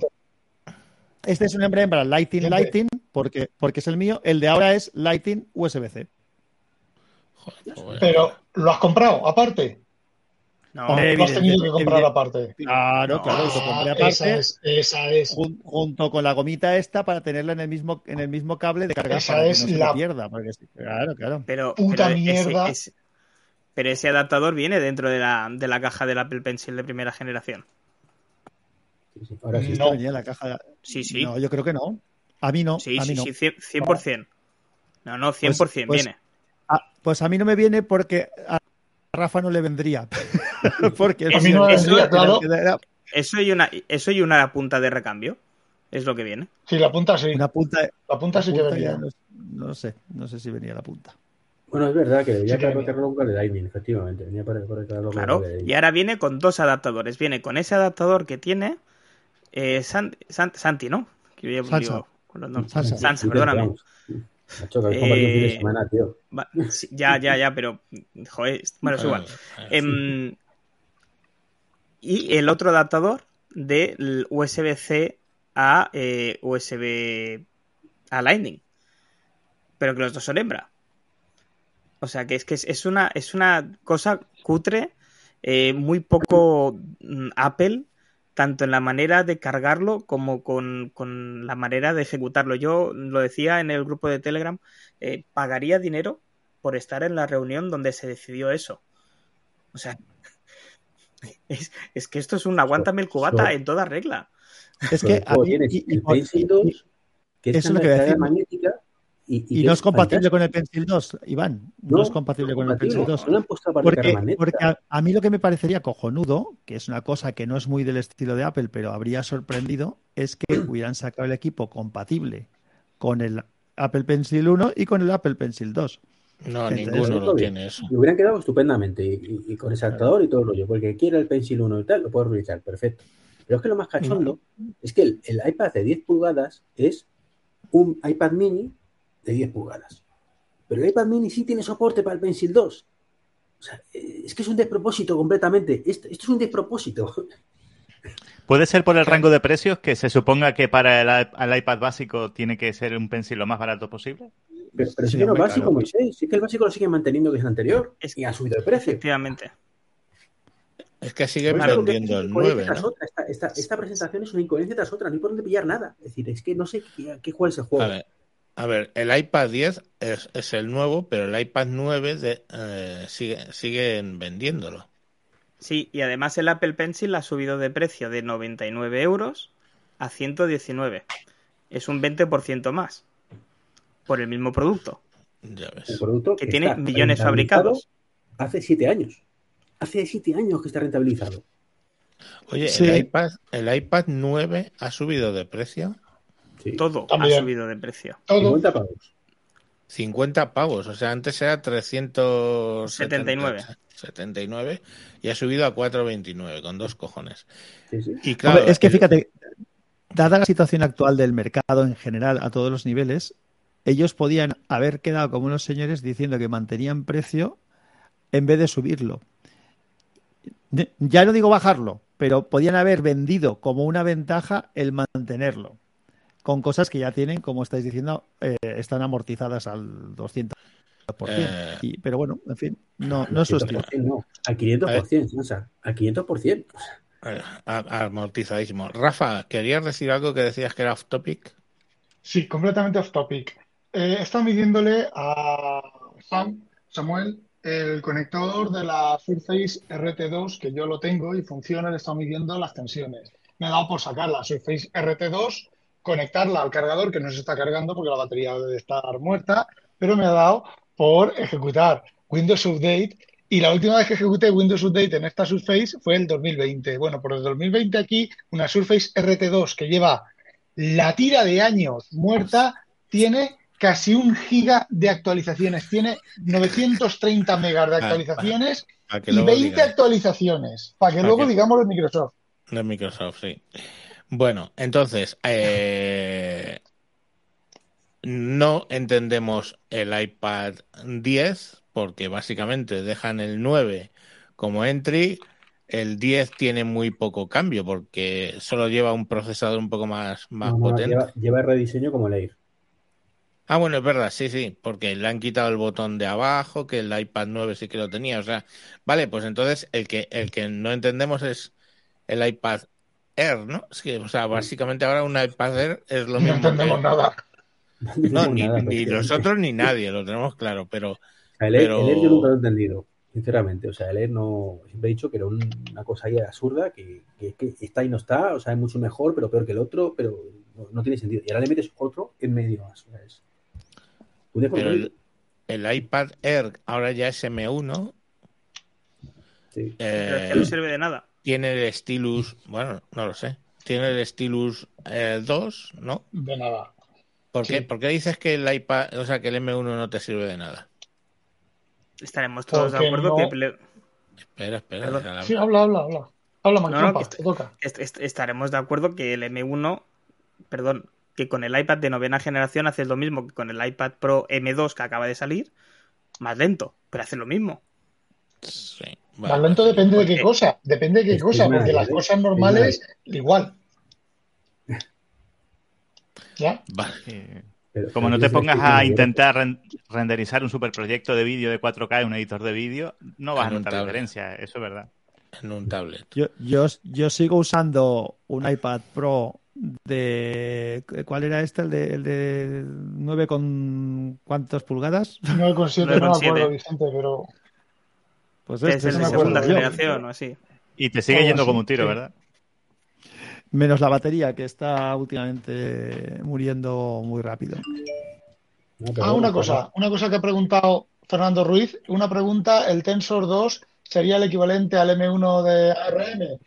Este es un hembra hembra Lighting. Lighting porque, porque es el mío. El de ahora es Lighting USB-C. Pero ¿lo has comprado aparte? No, ¿O lo has tenido que evidente- comprar evidente- aparte? Claro, claro, lo compré Ah, aparte. esa es, esa es. jun- junto con la gomita esta para tenerla en el mismo en el mismo cable de carga Esa para que es no la- pierda porque claro claro pero, Puta pero mierda. ese- pero ese adaptador viene dentro de la, de la caja del Apple Pencil de primera generación. Ahora sí. No. venía en la caja Sí, sí. no yo creo que no a mí no sí, a mí sí, no sí, cien- 100%. No, no, 100% Pues- pues- viene. Ah, pues a mí no me viene porque a Rafa no le vendría porque mí no eso- claro. era Eso y, una, eso y una punta de recambio. Es lo que viene. Sí, la punta sí. una punta, La punta sí que punta ya venía. no, no sé no sé si venía la punta Bueno, es verdad que debería Sí que venía. cargarlo con cable Lightning, efectivamente. Venía para, para Claro. Y ahora viene con dos adaptadores. Viene con ese adaptador que tiene eh, San- San- Santi, ¿no? Que yo Sansa. digo con los nombres. Sansa. Sansa, Sí, perdóname. Macho, que de Eh, semana, tío. Va- sí, ya, ya, ya, pero. Joder, bueno, es igual. Em, y el otro adaptador del USB-C a eh, USB a Lightning. Pero que los dos son hembra. O sea que es que es, es una, es una cosa cutre, eh, muy poco mm, Apple, tanto en la manera de cargarlo como con, con la manera de ejecutarlo. Yo lo decía en el grupo de Telegram, eh, pagaría dinero por estar en la reunión donde se decidió eso. O sea, es, es que esto es un aguántame el cubata So- en toda regla. es que a todo mí- tienes y- y el Pencil 2, que es eso es lo que voy a carga decir. magnética y, y no es compatible fantástico. con el Pencil 2 Iván no, es compatible con el Pencil 2 No le han puesto la parte de Porque, carga magnética. porque a, a mí lo que me parecería cojonudo, que es una cosa que no es muy del estilo de Apple, pero habría sorprendido, es que hubieran sacado el equipo compatible con el Apple Pencil 1 y con el Apple Pencil 2. No, Entonces, ninguno lo tiene eso. Le hubieran quedado estupendamente y, y- y con ese adaptador y todo el rollo. Porque quiera el Pencil 1 y tal, lo puedo reutilizar, perfecto. Pero es que lo más cachondo es que el, el iPad de 10 pulgadas es un iPad mini de 10 pulgadas. Pero el iPad mini sí tiene soporte para el Pencil 2. O sea, es que es un despropósito completamente. Esto, esto es un despropósito. Puede ser por el rango de precios que se suponga que para el iPad básico tiene que ser un pencil lo más barato posible. Pero, pero Sí, si que no hombre, básico. Moisés. Sí que el básico lo siguen manteniendo que es el anterior. Es- y ha subido de precio. Efectivamente. Es que lo que vendiendo es el una incoherencia 9, tras ¿no? otra. Esta, esta- esta presentación es una incoherencia tras otra, no hay por dónde pillar nada. Es decir, es que no sé qué, qué cuál es el juego. A ver, a ver, el iPad 10 es, es el nuevo, pero el iPad 9 de, eh, sigue, siguen vendiéndolo. Sí, y además el Apple Pencil ha subido de precio de 99 euros a 119. Es un 20% más por el mismo producto. Ya El ves. producto que tiene millones fabricados. Hace siete años. Hace siete años que está rentabilizado. Oye, Sí. el iPad, el iPad 9 ha subido de precio Sí. Todo También. ha subido de precio. Todo. 50 pavos. 50 pavos, o sea, antes era 379 79 y ha subido a 429 con dos cojones. Sí, sí. Y claro, Hombre, es que el- fíjate, dada la situación actual del mercado en general a todos los niveles, ellos podían haber quedado como unos señores diciendo que mantenían precio en vez de subirlo. Ya no digo bajarlo, pero podían haber vendido como una ventaja el mantenerlo, con cosas que ya tienen, como estáis diciendo, eh, están amortizadas al 200%. Eh. Y- pero bueno, en fin, no, no es su estilo. 500%, no. Al 500%, Sansa. Al 500%. eh, a- amortizadísimo. Rafa, ¿querías decir algo que decías que era off topic? Sí, completamente off topic. Eh, estado midiéndole a Sam, Samuel, el conector de la Surface RT2, que yo lo tengo y funciona, le estado midiendo las tensiones. Me he dado por sacar la Surface RT2, conectarla al cargador, que no se está cargando porque la batería debe estar muerta, pero me ha dado por ejecutar Windows Update. Y la última vez que ejecuté Windows Update en esta Surface fue el 2020. Bueno, por el 2020 aquí, una Surface RT2 que lleva la tira de años muerta tiene casi un giga de actualizaciones, tiene 930 megas de Ah, actualizaciones Para que y luego 20 digáis. actualizaciones, para que Para luego que- digamos de Microsoft. De Microsoft, sí. Bueno, entonces, eh, no entendemos el iPad 10 porque básicamente dejan el 9 como entry. El 10 tiene muy poco cambio porque solo lleva un procesador un poco más, más No, no, potente. lleva, lleva rediseño como el Air. Ah, bueno, es verdad, sí, sí, porque le han quitado el botón de abajo, que el iPad 9 sí que lo tenía. O sea, vale, pues entonces el que, el que no entendemos es el iPad Air, ¿no? Es que, o sea, básicamente ahora un iPad Air es lo No mismo entendemos que... nada. No ni, nada, ni prácticamente. nosotros ni nadie, lo tenemos claro, pero El Air, pero- el Air yo nunca lo he entendido, sinceramente. O sea, el Air no. Siempre he dicho que era un- una cosa ahí absurda, que, que, que está y no está, o sea, es mucho mejor, pero peor que el otro, pero no, no tiene sentido. Y ahora le metes otro en medio más. O sea, es un pero el, el iPad Air ahora ya es M1, Sí. Pero es eh, que no sirve de nada. tiene el Stylus, bueno, no lo sé, tiene el Stylus eh, 2, ¿no? De nada. ¿Por qué, Sí. por qué dices que el iPad, o sea, que el M1 no te sirve de nada? Estaremos todos de acuerdo no- que ple- Espera, espera. Sí, habla, habla, habla. Habla, No, no, est- estaremos de acuerdo que el M1, perdón, que con el iPad de novena generación hace lo mismo que con el iPad Pro M2 que acaba de salir, más lento, pero hace lo mismo. Sí, Más vale. lento depende de qué cosa. Depende de qué cosa, porque las cosas es normales, igual. ¿Ya? Vale. Eh, Pero- Como no te pongas a intentar ren- renderizar un superproyecto de vídeo de 4K en un editor de vídeo, no vas a notar la tablet. diferencia, eso es verdad. En un tablet. Yo, yo, yo sigo usando un iPad Pro de... ¿Cuál era este? El de, el de 9 con... ¿Cuántas pulgadas? 9,7, no me 9,7. acuerdo, Vicente, pero Pues es este el es de segunda yo. generación o así. Y te sigue yendo así, como un tiro, sí. ¿verdad? Menos la batería, que está últimamente muriendo muy rápido. Ah, una pues cosa, una cosa que ha preguntado Fernando Ruiz, una pregunta, ¿el Tensor 2 sería el equivalente al M1 de ARM?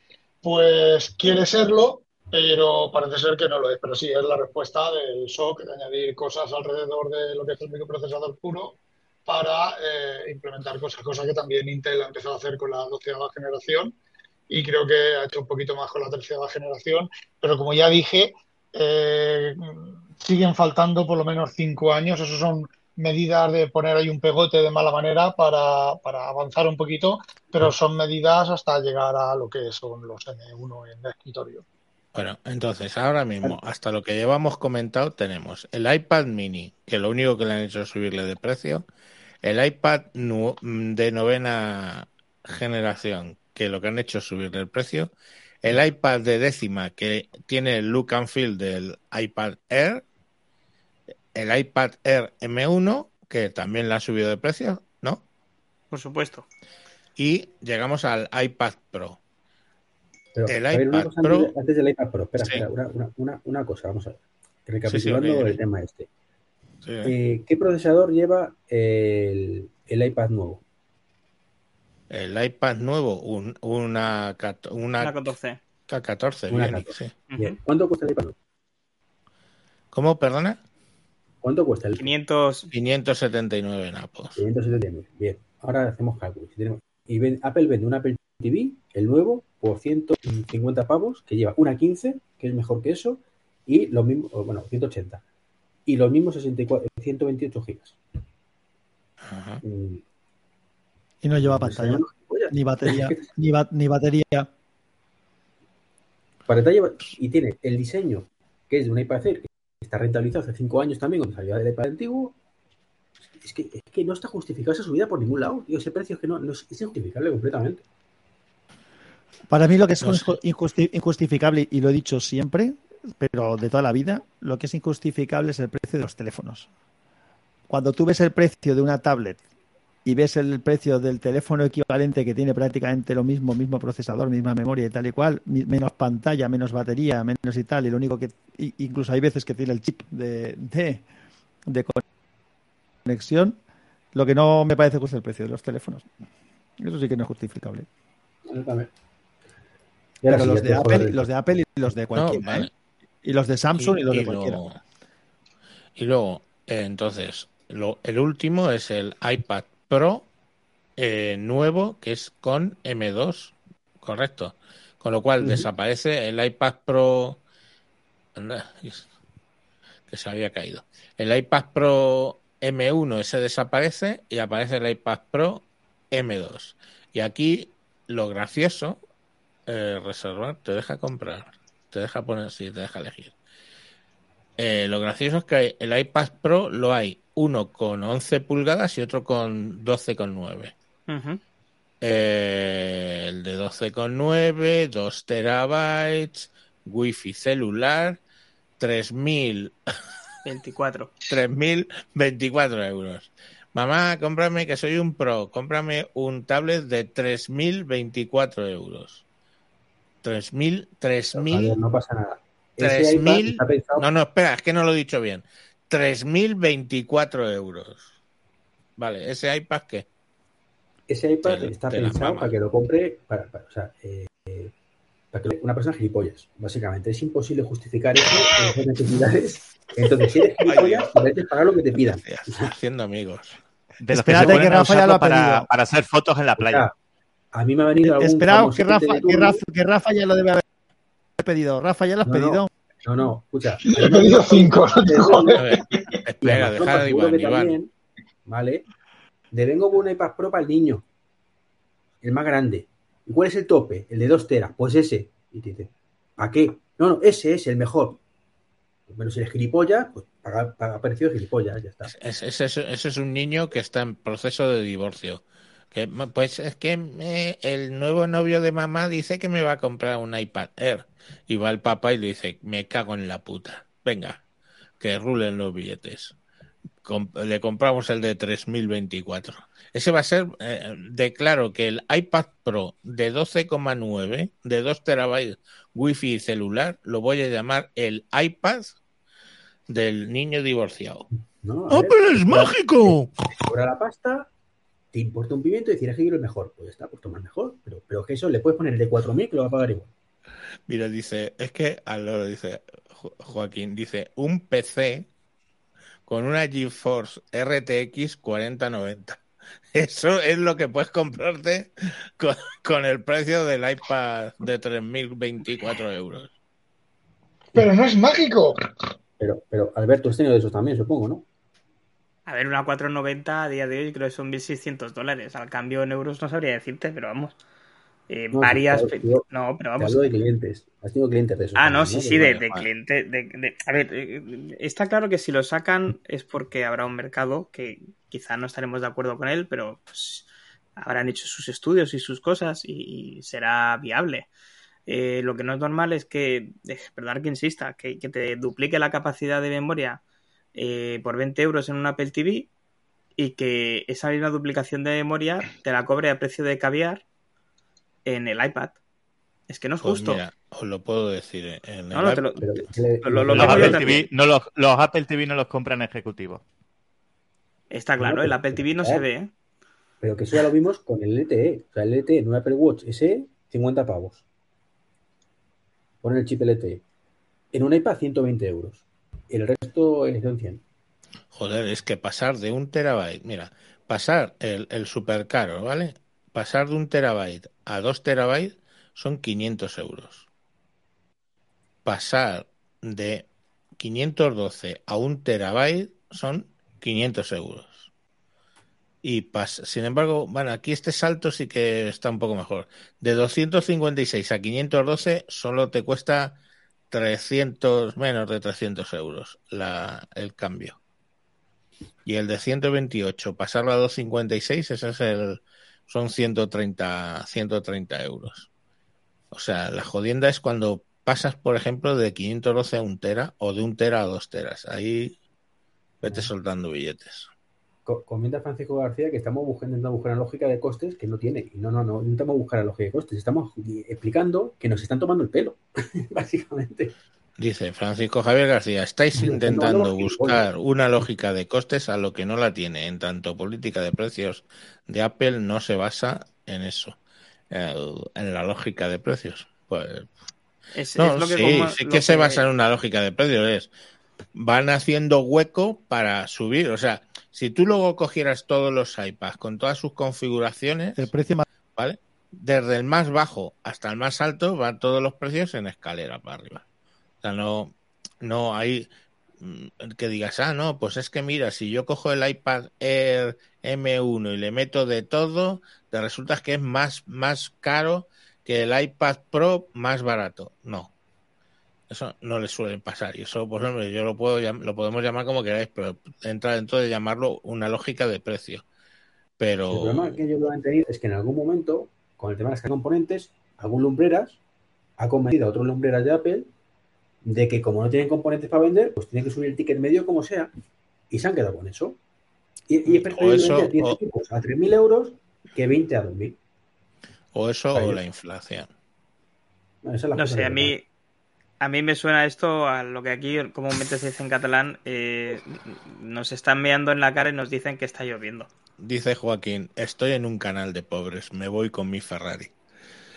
Pues quiere serlo, pero parece ser que no lo es, pero sí, es la respuesta del SOC, de añadir cosas alrededor de lo que es el microprocesador puro, para eh, implementar cosas, cosa que también Intel ha empezado a hacer con la doceava generación y creo que ha hecho un poquito más con la tercera generación, pero como ya dije, eh, siguen faltando por lo menos cinco años, esos son medidas de poner ahí un pegote de mala manera para, avanzar un poquito, pero son medidas hasta llegar a lo que son los M1 en escritorio. Bueno, entonces ahora mismo, hasta lo que llevamos comentado, tenemos el iPad mini, que lo único que le han hecho es subirle de precio, el iPad de novena generación, que lo que han hecho es subirle el precio, el iPad de décima, que tiene el look and feel del iPad Air, el iPad Air M1, que también le ha subido de precio, ¿no? Por supuesto. Y llegamos al iPad Pro. Pero, El ver, iPad cosa Pro- antes, de- antes del iPad Pro. Espera, Sí. espera, una, una- una- cosa, vamos a ver. Sí, Recapitulando sí, ok. el tema este. Sí. Eh, ¿Qué procesador lleva el, el iPad nuevo? El iPad nuevo, un- una, una Una 14. K14, Una Bionic, 14. sí. Ujú. Bien. ¿Cuánto cuesta el iPad nuevo? ¿Cómo, perdona? ¿Cuánto cuesta el 500. 579 napos. 579. Bien, ahora hacemos cálculos. Y ven- Apple vende un Apple TV, el nuevo, por 150 pavos, que lleva una 15, que es mejor que eso, y los mismos, bueno, 180. Y los mismos 64, 128 gigas. Ajá. Mm, Y no lleva pantalla, ni batería, ni, ba- ni batería. Pantalla y tiene el diseño que es de un iPad Air que está rentabilizado hace 5 años también cuando salió el iPad antiguo. Es que, es que no está justificada esa subida por ningún lado. Tío, ese precio es que no, no es, es injustificable completamente. Para mí lo que es No sé. inju- injusti- injustificable, y lo he dicho siempre, pero de toda la vida, lo que es injustificable es el precio de los teléfonos. Cuando tú ves el precio de una tablet y ves el precio del teléfono equivalente que tiene prácticamente lo mismo, mismo procesador, misma memoria y tal y cual, menos pantalla, menos batería, menos y tal, y lo único que, incluso hay veces que tiene el chip de, de, de conexión, lo que no me parece justo es el precio de los teléfonos. Eso sí que no es justificable. Y sí, los de, Apple, los de Apple y los de No, cualquiera, vale. ¿eh? Y los de Samsung y, los de y cualquiera. luego, y luego, eh, entonces, lo- el último es el iPad Pro eh, nuevo, que es con M2, correcto. Con lo cual desaparece el iPad Pro. Anda, que se había caído. El iPad Pro M1 ese desaparece y aparece el iPad Pro M2. Y aquí lo gracioso, eh, reservar, te deja comprar, te deja poner, sí, te deja elegir. Eh, lo gracioso es que el iPad Pro lo hay uno con 11 pulgadas y otro con 12,9. Ujú. Eh, el de 12,9, 2 terabytes, wifi celular, 3.000 24. 3.024 euros. Mamá, cómprame que soy un pro, cómprame un tablet de 3.024 euros. 3.000, 3.000, Javier, no pasa nada. Ese iPad 3.000, está pensado- no, no, espera, es que no lo he dicho bien. 3.024 euros. Vale, ¿ese iPad qué? Ese iPad Te- está te pensado para que lo compre para, para- o sea, eh, para que una persona gilipollas, básicamente. Es imposible justificar eso en esas necesidades. Entonces, si eres gilipollas, mereces pagar lo que te pidan. Haciendo amigos. Que Espérate que a Rafa ya lo ha para, pedido. para hacer fotos en la O playa. sea, a mí me ha venido algún Esperaos que Rafa, de que. Rafa, que Rafa ya lo debe haber pedido. Rafa, ya lo has No, pedido. No, no, escucha. Yo he pedido cinco, espera, dejar seguro Iván, que Iván. también, ¿vale? Le vengo con un iPad Pro para el niño. El más grande. ¿Y cuál es el tope? El de 2 teras. Pues ese. Y te dice, ¿para qué? No, no, ese es el mejor. Bueno, si eres gilipollas, pues paga, paga precio de gilipollas, ya está. Es- Ese es, ese es un niño que está en proceso de divorcio. Que, pues es que me- el nuevo novio de mamá dice que me va a comprar un iPad Air. Y va el papá y le dice, me cago en la puta. Venga, que rulen los billetes. Com- le compramos el de 3024. Ese va a ser, eh, declaro que el iPad Pro de 12,9, de 2 terabytes wifi y celular, lo voy a llamar el iPad del niño divorciado. ¿no? A ver, ¡Oh, pero es mágico! cobra la pasta, te importa un pimiento y decir, es que quiero el mejor. Pues ya está, pues toma el mejor. Pero, pero que eso le puedes poner el de 4.000 que lo va a pagar igual. Mira, dice, es que al loro dice, Jo- Joaquín, dice, un PC con una GeForce RTX 4090. Eso es lo que puedes comprarte con, con el precio del iPad de 3.024 euros. Pero no es mágico. Pero, pero Alberto, has tenido de esos también, supongo, ¿no? A ver, una 490 a día de hoy creo que son 1.600 dólares. Al cambio en euros no sabría decirte, pero vamos. Eh, No, varias. claro, no, pero Te vamos. hablo de clientes. Has tenido clientes de esos. Ah, no, sí, sí, de, de vale. cliente. de- de- a ver, eh, está claro que si lo sacan es porque habrá un mercado que quizá no estaremos de acuerdo con él, pero pues, habrán hecho sus estudios y sus cosas y, y será viable. Eh, lo que no es normal es que, eh, perdón que insista, que, que te duplique la capacidad de memoria eh, por 20 euros en un Apple TV y que esa misma duplicación de memoria te la cobre a precio de caviar en el iPad. Es que no es Pues justo. mira, os lo puedo decir. En No, el no, iPad- te lo- Pero, te- ¿qué le- lo- lo Los Apple. TV, no los, los Apple TV no los compran ejecutivos. Está claro, el Apple TV no se ve, ¿eh? Pero que eso ya lo vimos con el LTE. O sea, el LTE en un Apple Watch SE, 50 pavos. Ponen el chip LTE. En un iPad, 120 euros. El resto en 100. Joder, es que pasar de un terabyte, mira, pasar el, el super caro, ¿vale? Pasar de un terabyte a dos terabytes son 500 euros. Pasar de 512 a un terabyte son 500 euros. Y pas- sin embargo, bueno, aquí este salto sí que está un poco mejor. De 256 a 512 solo te cuesta 300, menos de 300 euros la, el cambio. Y el de 128, pasarlo a 256, ese es el, son 130, 130 euros. O sea, la jodienda es cuando pasas, por ejemplo, de 512 a 1 tera o de 1 tera a 2 teras. Ahí vete soltando billetes. Co- Comenta Francisco García que estamos buscando, intentando buscar una lógica de costes que no tiene. Y no, no, no, no intentamos buscar la lógica de costes. Estamos explicando que nos están tomando el pelo, básicamente. Dice Francisco Javier García, estáis intentando buscar una lógica de costes a lo que no la tiene. En tanto, política de precios de Apple no se basa en eso, en la lógica de precios. Pues Es, no, es lo que sí, como- sí lo que se basa en una lógica de precios. Es, van haciendo hueco para subir. O sea, si tú luego cogieras todos los iPads con todas sus configuraciones, El precio más. ¿vale? Desde el más bajo hasta el más alto van todos los precios en escalera para arriba. O sea, no, no hay mm, que digas, ah, no, pues es que mira, si yo cojo el iPad Air M1 y le meto de todo, te resulta que es más, más caro que el iPad Pro más barato. No. Eso no le suele pasar. Y eso, por ejemplo, yo lo puedo lo podemos llamar como queráis, pero entra dentro de llamarlo una lógica de precio. Pero El problema que yo creo que han tenido es que en algún momento, con el tema de las componentes, algún lumbreras ha convencido a otros lumbreras de Apple de que como no tienen componentes para vender, pues tienen que subir el ticket medio como sea. Y se han quedado con eso. Y, y es vender 10 o- equipos a 3.000 euros que 20 a 2.000. o eso Ahí. o la inflación. No, esa es la No cosa sé, a mí, a mí me suena esto a lo que aquí comúnmente se dice en catalán, eh, nos están meando en la cara y nos dicen que está lloviendo. Dice Joaquín, estoy en un canal de pobres, me voy con mi Ferrari.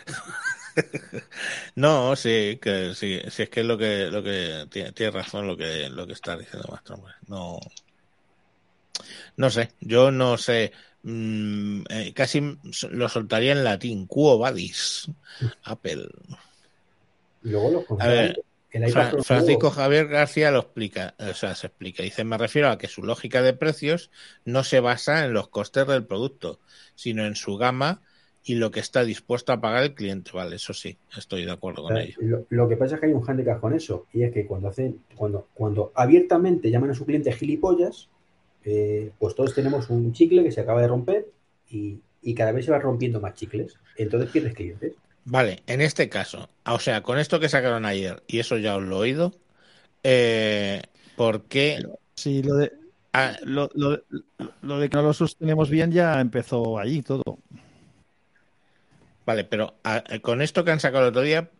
no, sí, que sí, sí es que es lo que, lo que tiene, tiene razón lo que, lo que está diciendo Mastro. No, no sé, yo no sé, mm, eh, casi lo soltaría en latín, quo vadis, Apple. Y luego los el iPad Fra- Francisco Javier García lo explica, o sea, se explica. Dice, me refiero a que su lógica de precios no se basa en los costes del producto, sino en su gama y lo que está dispuesto a pagar el cliente. Vale, eso sí, estoy de acuerdo o con sea, ello. lo, lo que pasa es que hay un handicap con eso, y es que cuando hacen, cuando, cuando abiertamente llaman a su cliente gilipollas, eh, pues todos tenemos un chicle que se acaba de romper y, y cada vez se va rompiendo más chicles. Entonces pierdes clientes. Vale, en este caso, o sea, con esto que sacaron ayer, y eso ya os lo he oído, eh, ¿por qué? Sí, lo de, ah, lo, lo- lo de que no lo sostenemos bien ya empezó ahí todo. Vale, pero ah, con esto que han sacado el otro día,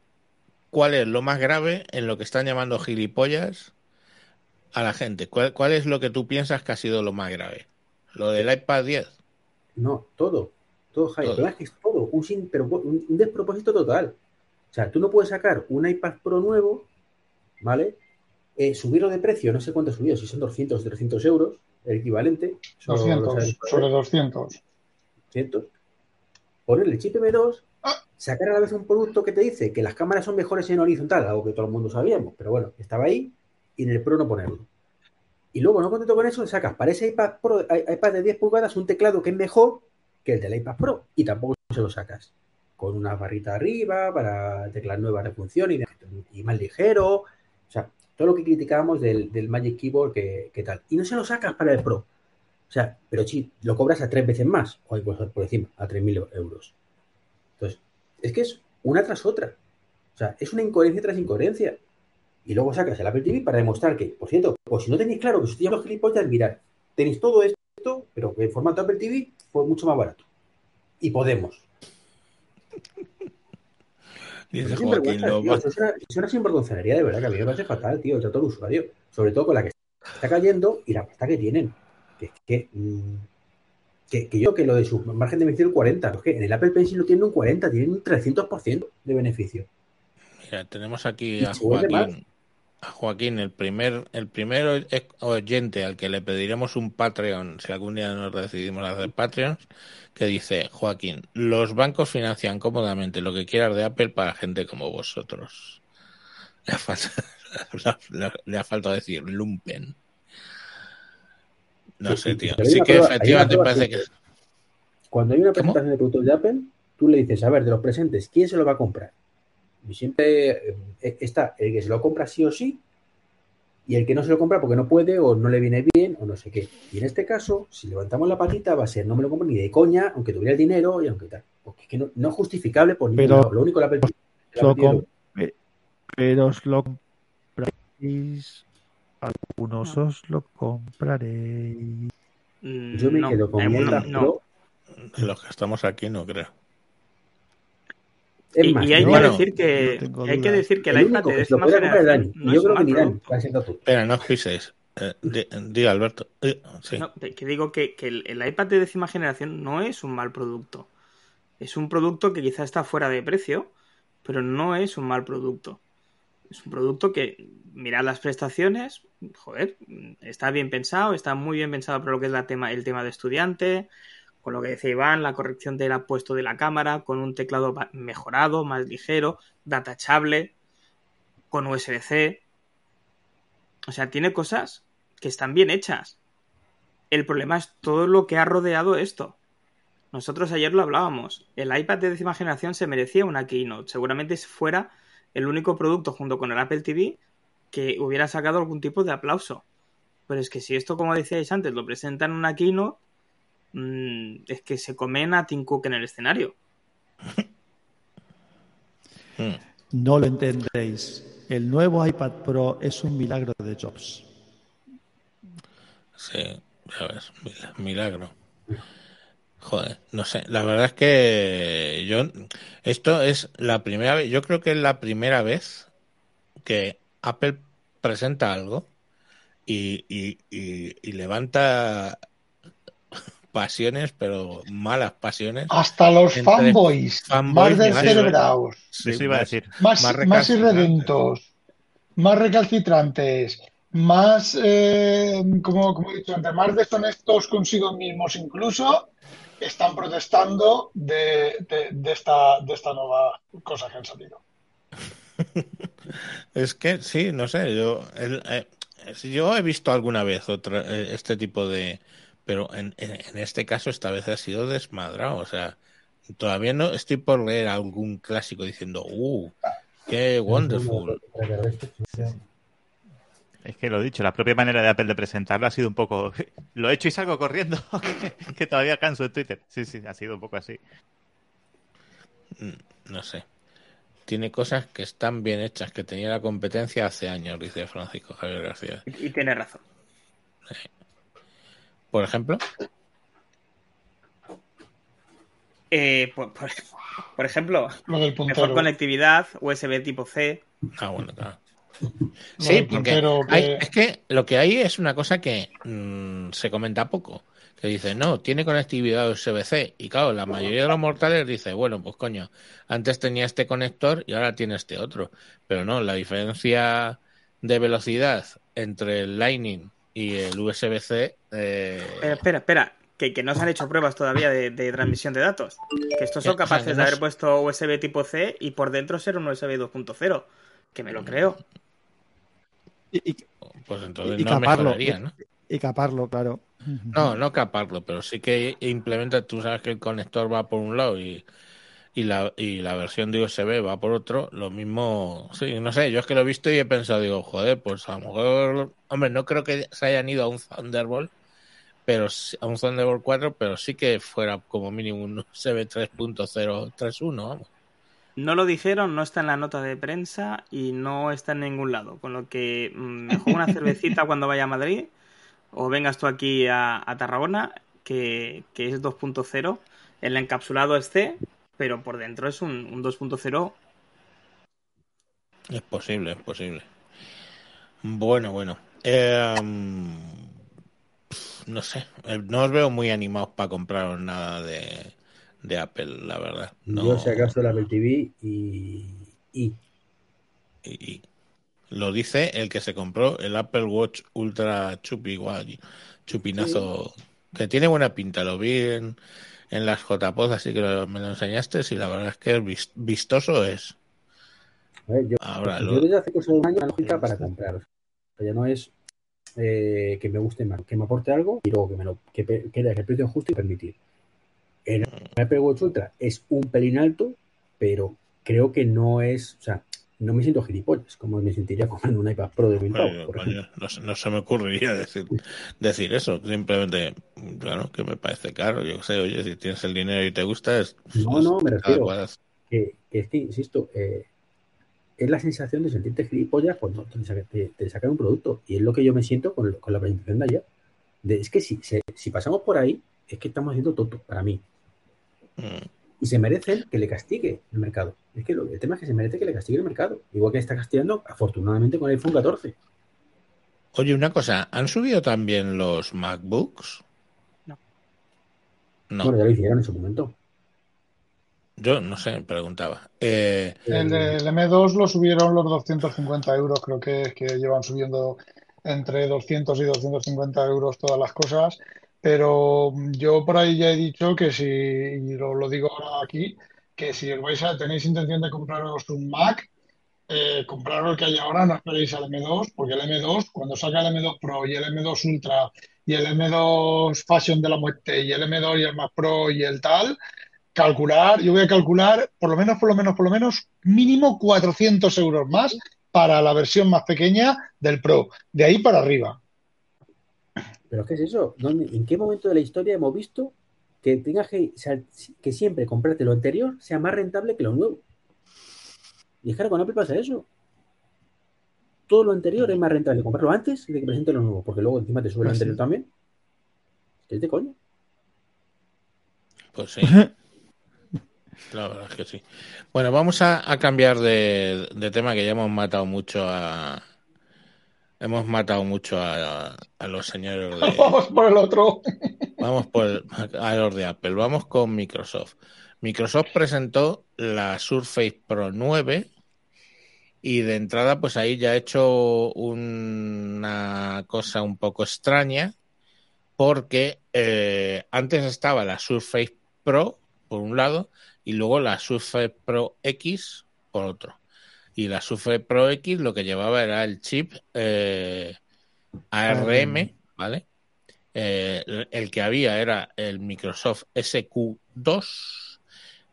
¿cuál es lo más grave en lo que están llamando gilipollas a la gente? ¿Cuál, cuál es lo que tú piensas que ha sido lo más grave? ¿Lo del iPad 10? No, todo. Todo, que es todo. Un, sin, pero un, un despropósito total. O sea, tú no puedes sacar un iPad Pro nuevo, ¿vale? eh, subirlo de precio, no sé cuánto ha subido, si son 200 o 300 euros, el equivalente. eso lo 200, sabes. sobre 200. 200. Ponerle chip M2, Ah. sacar a la vez un producto que te dice que las cámaras son mejores en horizontal, algo que todo el mundo sabíamos, pero bueno, estaba ahí, y en el Pro no ponerlo. Y luego, no contento con eso, le sacas para ese iPad Pro, iPad de 10 pulgadas, un teclado que es mejor que el del iPad Pro, y tampoco se lo sacas. Con una barrita arriba, para teclas nuevas de función y, más ligero. O sea, todo lo que criticábamos del, Magic Keyboard que, tal. Y no se lo sacas para el Pro. O sea, pero sí, lo cobras a tres veces más, o incluso por encima, a 3.000 euros. Entonces, es que es una tras otra. O sea, es una incoherencia tras incoherencia. Y luego sacas el Apple TV para demostrar que, por cierto, pues si no tenéis claro que os estoy llamando gilipollas, mirad, tenéis todo esto, pero en formato Apple TV fue mucho más barato. Y podemos. Dice Es Joaquín, eso es una, es una de verdad que a mí me parece fatal, tío, el trato usuario. Sobre todo con la que está cayendo y la pasta que tienen. Que es que, mm, que, que yo que lo de su margen de beneficio el 40, pero es que en el Apple Pencil no tienen un 40, tienen un 300% de beneficio. Mira, tenemos aquí Y a Joaquín. A Joaquín, el primer, el primer oyente al que le pediremos un Patreon, si algún día nos decidimos hacer Patreons, que dice, Joaquín, los bancos financian cómodamente lo que quieras de Apple para gente como vosotros. Le ha faltado, le- le ha faltado decir lumpen. No Sí, sé, tío. Sí que prueba- efectivamente parece que... que- Cuando hay una ¿Cómo? presentación de productos de Apple, tú le dices, a ver, de los presentes, ¿quién se lo va a comprar? Y siempre eh, está el que se lo compra sí o sí y el que no se lo compra porque no puede o no le viene bien o no sé qué. Y en este caso, si levantamos la patita, va a ser no me lo compro ni de coña, aunque tuviera el dinero y aunque tal. Porque es que no, no es justificable por ningún Pero- lado. Lo único que la la Lo com- eh, pero os lo compraréis. Algunos os lo compraréis. Mm, yo me no, quedo con eh, mi no. Pro. Los que estamos aquí, no creo. Y, más, y hay que Bueno, decir que hay que decir que el, el iPad único de que es Dani. generación no yo es creo que. Espera, no os piséis. Eh, di, di, Alberto. Eh, sí. No, que digo que, que el, el iPad de décima generación no es un mal producto. Es un producto que quizá está fuera de precio, pero no es un mal producto. Es un producto que, mirad las prestaciones, joder, está bien pensado, está muy bien pensado por lo que es la tema, el tema de estudiante, con lo que decía Iván, la corrección del apuesto de la cámara, con un teclado mejorado, más ligero, datachable, con USB-C. O sea, tiene cosas que están bien hechas. El problema es todo lo que ha rodeado esto. Nosotros ayer lo hablábamos. El iPad de décima generación se merecía una keynote. Seguramente fuera el único producto junto con el Apple TV que hubiera sacado algún tipo de aplauso. Pero es que si esto, como decíais antes, lo presentan en una keynote, mm, es que se comen a Tim Cook en el escenario. Mm. No lo entendéis. El nuevo iPad Pro es un milagro de Jobs. Sí, ves, mil- milagro. Joder, no sé, la verdad es que yo, esto es la primera vez, yo creo que es la primera vez que Apple presenta algo y, y, y, y levanta pasiones, pero malas pasiones. Hasta los fanboys, fanboys más descerebrados, Sí, Eso iba a más- decir. más, más más recalcitrantes. irredentos, más recalcitrantes, más, eh, como, como he dicho antes, más deshonestos consigo mismos incluso, están protestando de, de- de esta, de esta nueva cosa que han salido. Es que sí, no sé, yo, el- eh, yo he visto alguna vez otra, eh, este tipo de, pero en, en, en este caso esta vez ha sido desmadrado, o sea, todavía no estoy por leer algún clásico diciendo, uh, qué wonderful. Es que lo he dicho, la propia manera de Apple de presentarlo ha sido un poco. Lo he hecho y salgo corriendo, que, que todavía canso en Twitter. Sí, sí, ha sido un poco así. Mm, No sé. Tiene cosas que están bien hechas, que tenía la competencia hace años, dice Francisco Javier García. Y, y tiene razón. Por ejemplo, Eh, por, por- por ejemplo, mejor conectividad, USB tipo C. ah, bueno, claro. Sí, porque hay- que- es que lo que hay es una cosa que mm, se comenta poco. Que dice, no, tiene conectividad USB-C. Y claro, la mayoría de los mortales dice, bueno, pues coño, antes tenía este conector y ahora tiene este otro. Pero no, la diferencia de velocidad entre el Lightning y el USB-C. eh, Espera, espera, espera, que, que no se han hecho pruebas todavía de, de transmisión de datos. Que estos son Eh, o sea, capaces de haber es- puesto USB tipo C y por dentro ser un USB 2.0. Que me lo creo. Y, y- pues entonces y no caparlo. mejoraría, ¿no? y caparlo, claro. No, no caparlo, pero sí que implementa, tú sabes que el conector va por un lado y, y, la, y la versión de USB va por otro, lo mismo, sí, no sé, yo es que lo he visto y he pensado, digo, joder, pues a lo mejor, hombre, no creo que se hayan ido a un Thunderbolt, pero a un Thunderbolt 4, pero sí que fuera como mínimo un USB 3.031, vamos. No lo dijeron, no está en la nota de prensa y no está en ningún lado. Con lo que mm, mejor una cervecita cuando vaya a Madrid o vengas tú aquí a, a Tarragona, que, que es 2.0. El encapsulado es C, pero por dentro es un, un 2.0. Es posible, es posible. Bueno, bueno. Eh, pf, no sé, eh, no os veo muy animados para compraros nada de, de Apple, la verdad. No, Yo, si acaso, el Apple TV y. y y- y lo dice el que se compró el Apple Watch Ultra Chupi, guay, chupinazo, que tiene buena pinta. Lo vi en, en las JPod, así que lo- me lo enseñaste y la verdad es que vis- vistoso es. ver, yo, Ahora, yo lo- desde hace cosa de un año la lógica para comprar. O sea, ya no es eh, que me guste más, que me aporte algo y luego que me lo que, que, que el precio justo y permitir. El Apple Watch Ultra es un pelín alto, pero creo que no es, o sea, no me siento gilipollas, como me sentiría comprando un iPad Pro de 20 pavos, Coño, por coño, ejemplo. no, se- no se me ocurriría decir, decir eso, simplemente, claro, que me parece caro, yo sé, oye, si tienes el dinero y te gusta, es, No, pues, no, me refiero que, que es que, insisto, eh, es la sensación de sentirte gilipollas cuando te, te- te sacan un producto. Y es lo que yo me siento con, con la presentación de ayer. De- es que si, se- si pasamos por ahí, es que estamos haciendo tonto, para mí. Mm. Y se merecen que le castigue el mercado. Es que lo- el tema es que se merece que le castigue el mercado. Igual que está castigando, afortunadamente, con el iPhone 14. Oye, una cosa, ¿han subido también los MacBooks? No. No, Bueno, ya lo hicieron en su momento. yo no sé, preguntaba. Eh, El, el M2 lo subieron los 250 euros, creo que es que llevan subiendo entre 200 y 250 euros todas las cosas, pero yo por ahí ya he dicho que si, y lo, digo ahora aquí, que si vais a, tenéis intención de compraros un Mac, eh, compraros el que hay ahora, no esperéis al M2, porque el M2, cuando salga el M2 Pro y el M2 Ultra y el M2 Fashion de la muerte y el M2 y el Mac Pro y el tal, calcular, yo voy a calcular por lo menos, por lo menos, por lo menos, mínimo 400 euros más para la versión más pequeña del Pro, de ahí para arriba. ¿Pero qué es eso? ¿Dónde- ¿En qué momento de la historia hemos visto que tengas que, que siempre comprarte lo anterior sea más rentable que lo nuevo? Y es que ahora con Apple pasa eso. Todo lo anterior es más rentable comprarlo antes de que presente lo nuevo, porque luego encima te sube lo Pues anterior también. ¿Es de coño? pues sí, la verdad es que sí. Bueno, vamos a, a cambiar de, de tema que ya hemos matado mucho a... Hemos matado mucho a, a los señores de... Vamos por el otro. Vamos por el- a los de Apple. Vamos con Microsoft. Microsoft presentó la Surface Pro 9 y de entrada pues ahí ya ha hecho una cosa un poco extraña porque eh, antes estaba la Surface Pro por un lado y luego la Surface Pro X por otro. Y la Surface Pro X lo que llevaba era el chip eh, ARM, ¿vale? Eh, el que había era el Microsoft SQ2.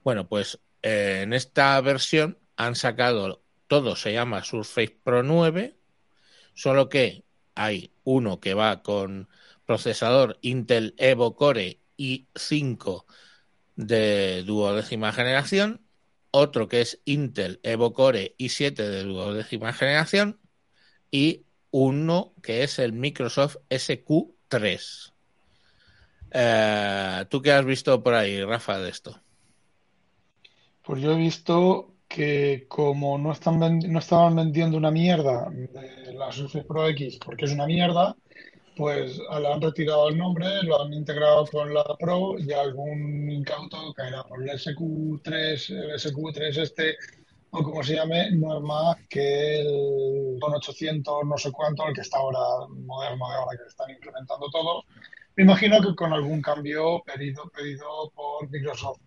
Bueno, pues eh, en esta versión han sacado, todo se llama Surface Pro 9, solo que hay uno que va con procesador Intel Evo Core i5 de duodécima generación, otro que es Intel Evo Core i7 de duodécima generación y uno que es el Microsoft SQ3. Eh, ¿Tú qué has visto por ahí, Rafa, de esto? Pues yo he visto que como no están no estaban vendiendo una mierda de la Surface Pro X porque es una mierda, pues le han retirado el nombre, lo han integrado con la Pro y algún incauto caerá por el SQ3, el SQ3 este o como se llame, no es más que el con 800 no sé cuánto, el que está ahora moderno de ahora que están implementando todos. Me imagino que con algún cambio pedido, pedido por Microsoft.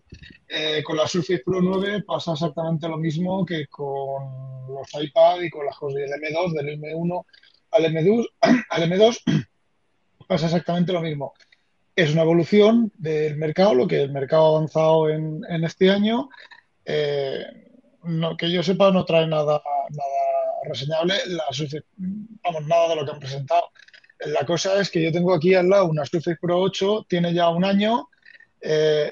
Eh, con la Surface Pro 9 pasa exactamente lo mismo que con los iPad y con las cosas del M2, del M1 al M2, al M2 pasa exactamente lo mismo. Es una evolución del mercado, lo que el mercado ha avanzado en, este año. Eh, que yo sepa, no trae nada, nada reseñable. La vamos, nada de lo que han presentado. La cosa es que yo tengo aquí al lado una Surface Pro 8, tiene ya un año. eh,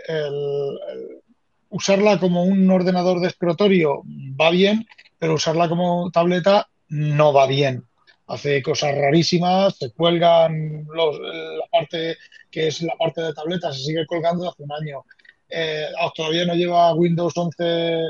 usarla como un ordenador de escritorio va bien, pero usarla como tableta no va bien. Hace cosas rarísimas, se cuelgan los, la parte que es la parte de tableta, se sigue colgando hace un año. Eh, todavía no lleva Windows 11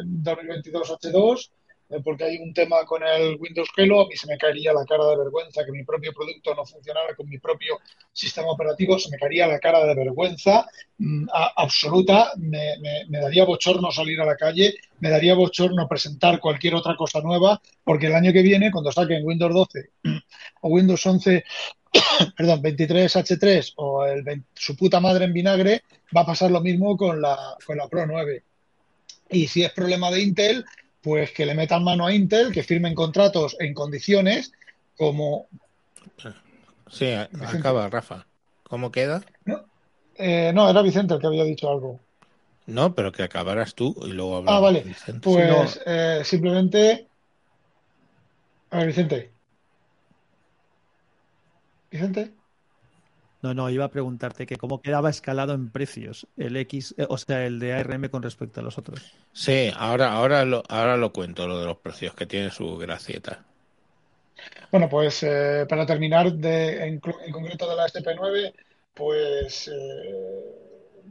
2022 H2 eh, porque hay un tema con el Windows Hello. A mí se me caería la cara de vergüenza que mi propio producto no funcionara con mi propio sistema operativo. Se me caería la cara de vergüenza mm, absoluta. Me, me- me daría bochorno salir a la calle, me daría bochorno presentar cualquier otra cosa nueva, porque el año que viene, cuando saquen Windows 12 o Windows 11 perdón, 23H3 o el 20 su puta madre en vinagre, va a pasar lo mismo con la, con la Pro 9. Y si es problema de Intel, pues que le metan mano a Intel, que firmen contratos en condiciones como... Sí, acaba, Rafa. ¿Cómo queda? eh, no, era Vicente el que había dicho algo. No, pero que acabaras tú y luego hablamos. Ah, vale. Vicente. Pues eh, simplemente... A ver, Vicente. Vicente. No, no, iba a preguntarte que cómo quedaba escalado en precios el X, eh, o sea, el de ARM con respecto a los otros. Sí, ahora, ahora, lo, ahora lo cuento, lo de los precios, que tiene su gracieta. Bueno, pues eh, para terminar, de, en, en concreto de la STP9, pues eh,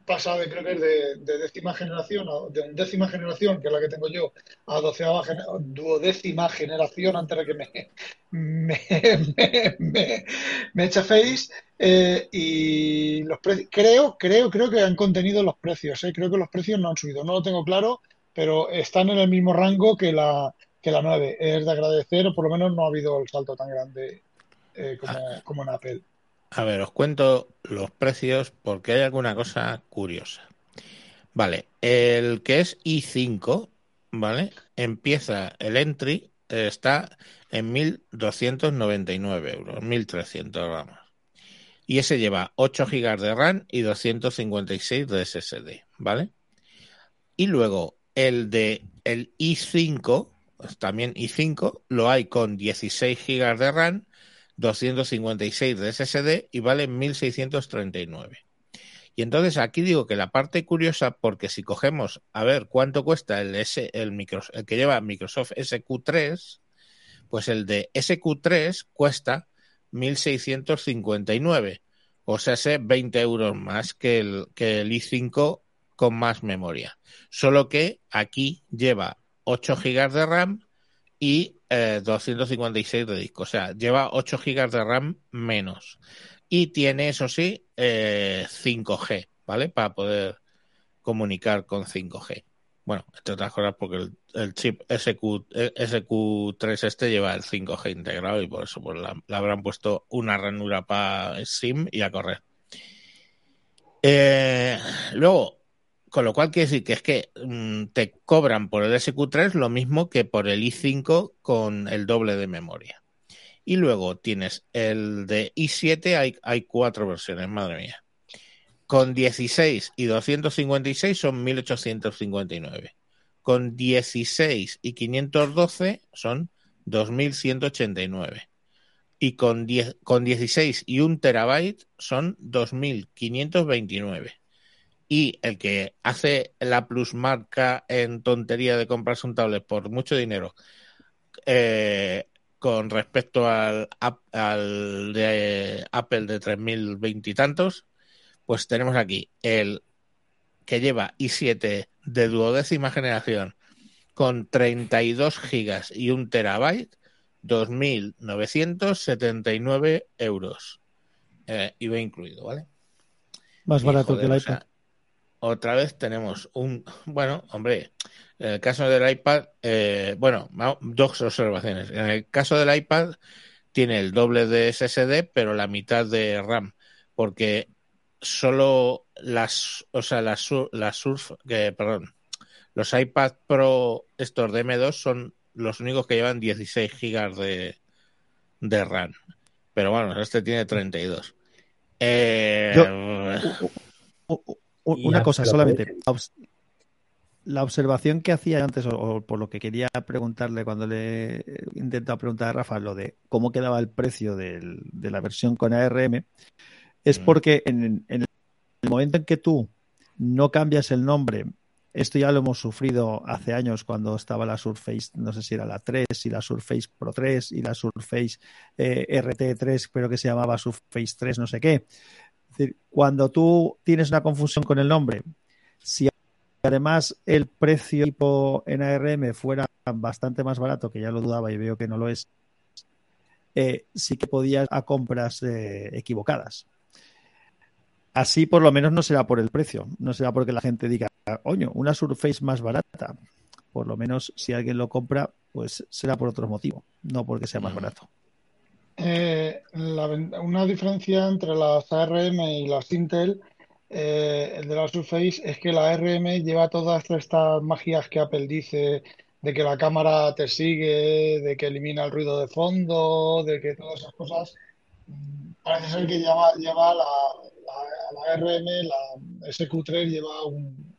pasa de, creo que es de, de décima generación, a- de décima generación, que es la que tengo yo, a doceava, duodécima generación antes de que me, me, me, me, me eche face. Eh, y los precios, creo, creo, creo que han contenido los precios, eh, creo que los precios no han subido, no lo tengo claro, pero están en el mismo rango que la, que la 9. Es de agradecer, o por lo menos no ha habido el salto tan grande eh, como, como en Apple. A ver, os cuento los precios porque hay alguna cosa curiosa. Vale, el que es i5, ¿vale? Empieza el entry, eh, está en 1.299 euros, 1.300 vamos. Y ese lleva 8 GB de RAM y 256 de SSD, ¿vale? Y luego el de el i5, pues también i5, lo hay con 16 GB de RAM, 256 de SSD y vale 1639. Y entonces aquí digo que la parte curiosa, porque si cogemos a ver cuánto cuesta el, el, que lleva Microsoft SQ3, pues el de SQ3 cuesta 1659, o sea, sé 20 euros más que el, que el i5 con más memoria. Solo que aquí lleva 8 GB de RAM y eh, 256 de disco. O sea, lleva 8 GB de RAM menos. Y tiene, eso sí, eh, 5G, ¿vale? Para poder comunicar con 5G. Bueno, entre otras cosas porque el, chip SQ, eh, SQ3 este lleva el 5G integrado y por eso pues, la habrán puesto una ranura para SIM y a correr. Eh, luego, con lo cual quiere decir que es que mmm, te cobran por el SQ3 lo mismo que por el i5 con el doble de memoria. Y luego tienes el de i7, hay, hay cuatro versiones, madre mía. Con 16 y 256 son 1859. Con 16 y 512 son 2189. Y con, 10, con 16 y 1 terabyte son 2529 y el que hace la plusmarca en tontería de comprarse un tablet por mucho dinero eh, con respecto al, al de Apple de 3020 y tantos, pues tenemos aquí el que lleva i7 de duodécima generación con 32 gigas y un terabyte, 2.979 euros. Eh, IVA incluido, ¿vale? Más barato que el o iPad. sea, otra vez tenemos un, bueno, hombre, en el caso del iPad, eh, bueno, dos observaciones. En el caso del iPad tiene el doble de SSD, pero la mitad de RAM, porque solo las, o sea, las, las Surf, que, perdón, los iPad Pro estos de M2 son los únicos que llevan 16 gigas de, de RAM. Pero bueno, este tiene 32. Eh, U- u- u- Y Una cosa solamente. La obs- La observación que hacía antes, o, o por lo que quería preguntarle cuando le he intentado preguntar a Rafa, lo de cómo quedaba el precio del- de la versión con ARM, es Mm. porque en, en el momento en que tú no cambias el nombre, esto ya lo hemos sufrido hace años cuando estaba la Surface, no sé si era la 3 y la Surface Pro 3 y la Surface eh, RT3, pero que se llamaba Surface 3, no sé qué. Es decir, cuando tú tienes una confusión con el nombre, si además el precio tipo en ARM fuera bastante más barato, que ya lo dudaba y veo que no lo es, eh, sí que podías a compras eh, equivocadas. Así por lo menos no será por el precio, no será porque la gente diga, oño, una Surface más barata. Por lo menos si alguien lo compra, pues será por otro motivo, no porque sea más Ujú. barato. Eh, la una diferencia entre las ARM y las Intel, eh, de la Surface, es que la ARM lleva todas estas magias que Apple dice, de que la cámara te sigue, de que elimina el ruido de fondo, de que todas esas cosas. mm, Parece ser que lleva, lleva la, la, la ARM, la SQ3 lleva un,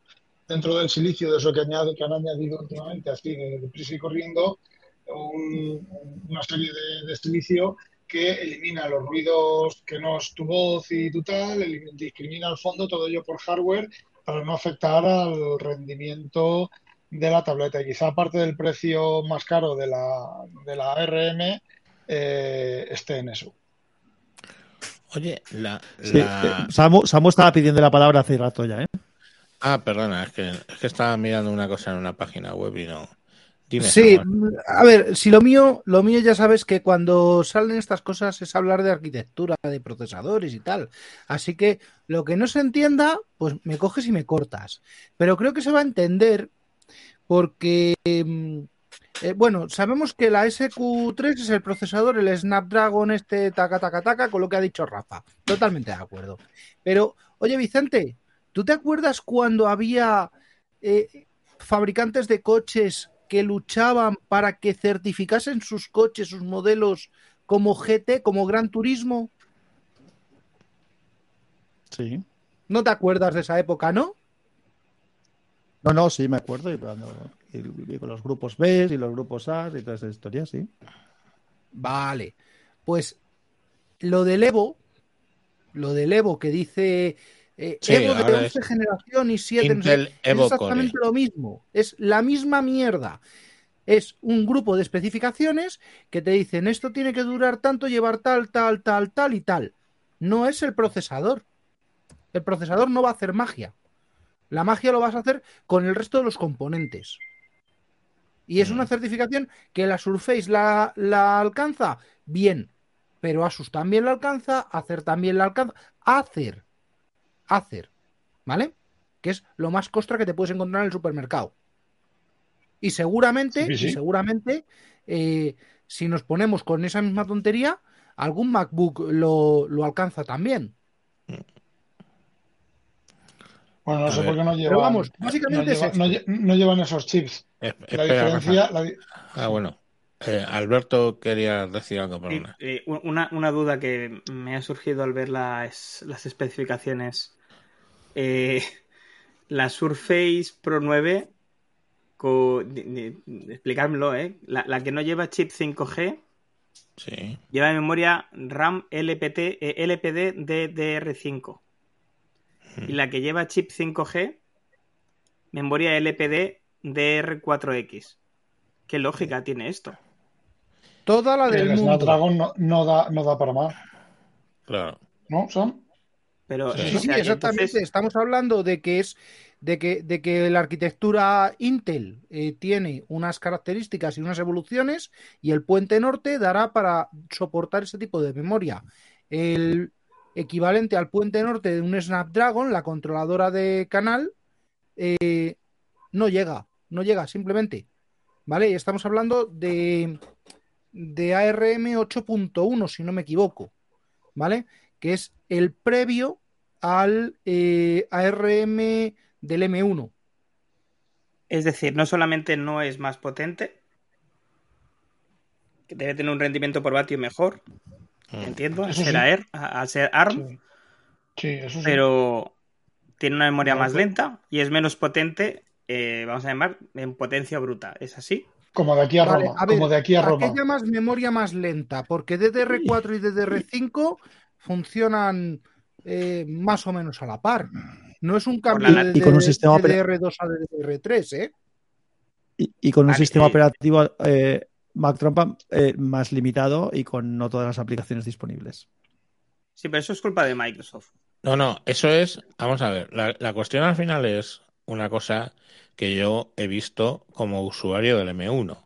dentro del silicio de eso que, añade, que han añadido últimamente, así de, deprisa y corriendo, un- una serie de, de silicio que elimina los ruidos que no es tu voz y tu tal, discrimina al fondo todo ello por hardware para no afectar al rendimiento de la tableta. Y quizá aparte del precio más caro de la, de la ARM eh, esté en eso. Oye, la, Sí, la- eh, Samu, Samu estaba pidiendo la palabra hace rato ya, ¿eh? Ah, perdona, es que, es que estaba mirando una cosa en una página web y no. Dime, Sí, a ver, si lo mío, lo mío ya sabes que cuando salen estas cosas es hablar de arquitectura, de procesadores y tal. Así que lo que no se entienda, pues me coges y me cortas. Pero creo que se va a entender porque, mm, eh, bueno, sabemos que la SQ3 es el procesador, el Snapdragon este taca taca taca, con lo que ha dicho Rafa. Totalmente de acuerdo. Pero, oye, Vicente, ¿tú te acuerdas cuando había eh, fabricantes de coches que luchaban para que certificasen sus coches, sus modelos como GT, como Gran Turismo? Sí. ¿No te acuerdas de esa época, no? No, no, sí, me acuerdo. Y, cuando, y- y con los grupos B y los grupos A y todas esas historias, sí. Vale. Pues lo del Evo, lo del Evo que dice eh, Sí, Evo de ahora 11 es generación y 7, no sé Intel qué, es Core. exactamente lo mismo. Es la misma mierda. Es un grupo de especificaciones que te dicen esto tiene que durar tanto, llevar tal, tal, tal, tal y tal. No es el procesador. El procesador no va a hacer magia. La magia lo vas a hacer con el resto de los componentes. Y es Mm. una certificación que la Surface la, la alcanza bien, pero Asus también la alcanza, Acer también la alcanza. Acer, Acer, ¿vale? Que es lo más costra que te puedes encontrar en el supermercado. Y seguramente, Sí, sí. y seguramente, eh, si nos ponemos con esa misma tontería, algún MacBook lo, lo alcanza también. Bueno, no A sé ver. por qué no Pero llevan, vamos, no, básicamente lleva- no llevan esos chips. Es- La diferencia, la di- Ah, bueno. Eh, Alberto quería decir algo, Sí, perdona. eh, una, una duda que me ha surgido al ver las, las especificaciones. Eh, la Surface Pro 9, co- di- di- explicármelo, ¿eh? La, la que no lleva chip 5G, Sí. lleva memoria RAM LPT, eh, LPD DDR5. Y la que lleva chip 5G, memoria LPD DR4X. ¿Qué lógica tiene esto? Toda la del el mundo. Snapdragon no, no da, no da para más, Claro. ¿no, Sam? Pero, Sí. o Sí, exactamente. entonces- Estamos hablando de que es de que, de que la arquitectura Intel eh, tiene unas características y unas evoluciones y el puente norte dará para soportar ese tipo de memoria. El, equivalente al puente norte de un Snapdragon, la controladora de canal, eh, no llega, no llega simplemente. ¿Vale? Y estamos hablando de, de ARM 8.1, si no me equivoco. ¿Vale? Que es el previo al eh, ARM del M1. Es decir, no solamente no es más potente, que debe tener un rendimiento por vatio mejor, Mm. entiendo, al Eso ser, sí. AR, a- al ser ARM, Sí, Sí, eso sí. pero tiene una memoria No, más lenta y es menos potente, eh, vamos a llamar, en potencia bruta. ¿Es así? Como de aquí a Vale, Roma. a ver, como de aquí a ¿a Roma. qué llamas memoria más lenta? Porque DDR4 y DDR5 funcionan eh, más o menos a la par. No es un cambio la- de, y con un de- sistema opera- DDR2 a DDR3, ¿eh? Y, y con un Vale, sistema eh. operativo eh, Mac eh, más limitado y con no todas las aplicaciones disponibles. Sí, pero eso es culpa de Microsoft. No, no, eso es, vamos a ver, la, la cuestión al final es una cosa que yo he visto como usuario del M1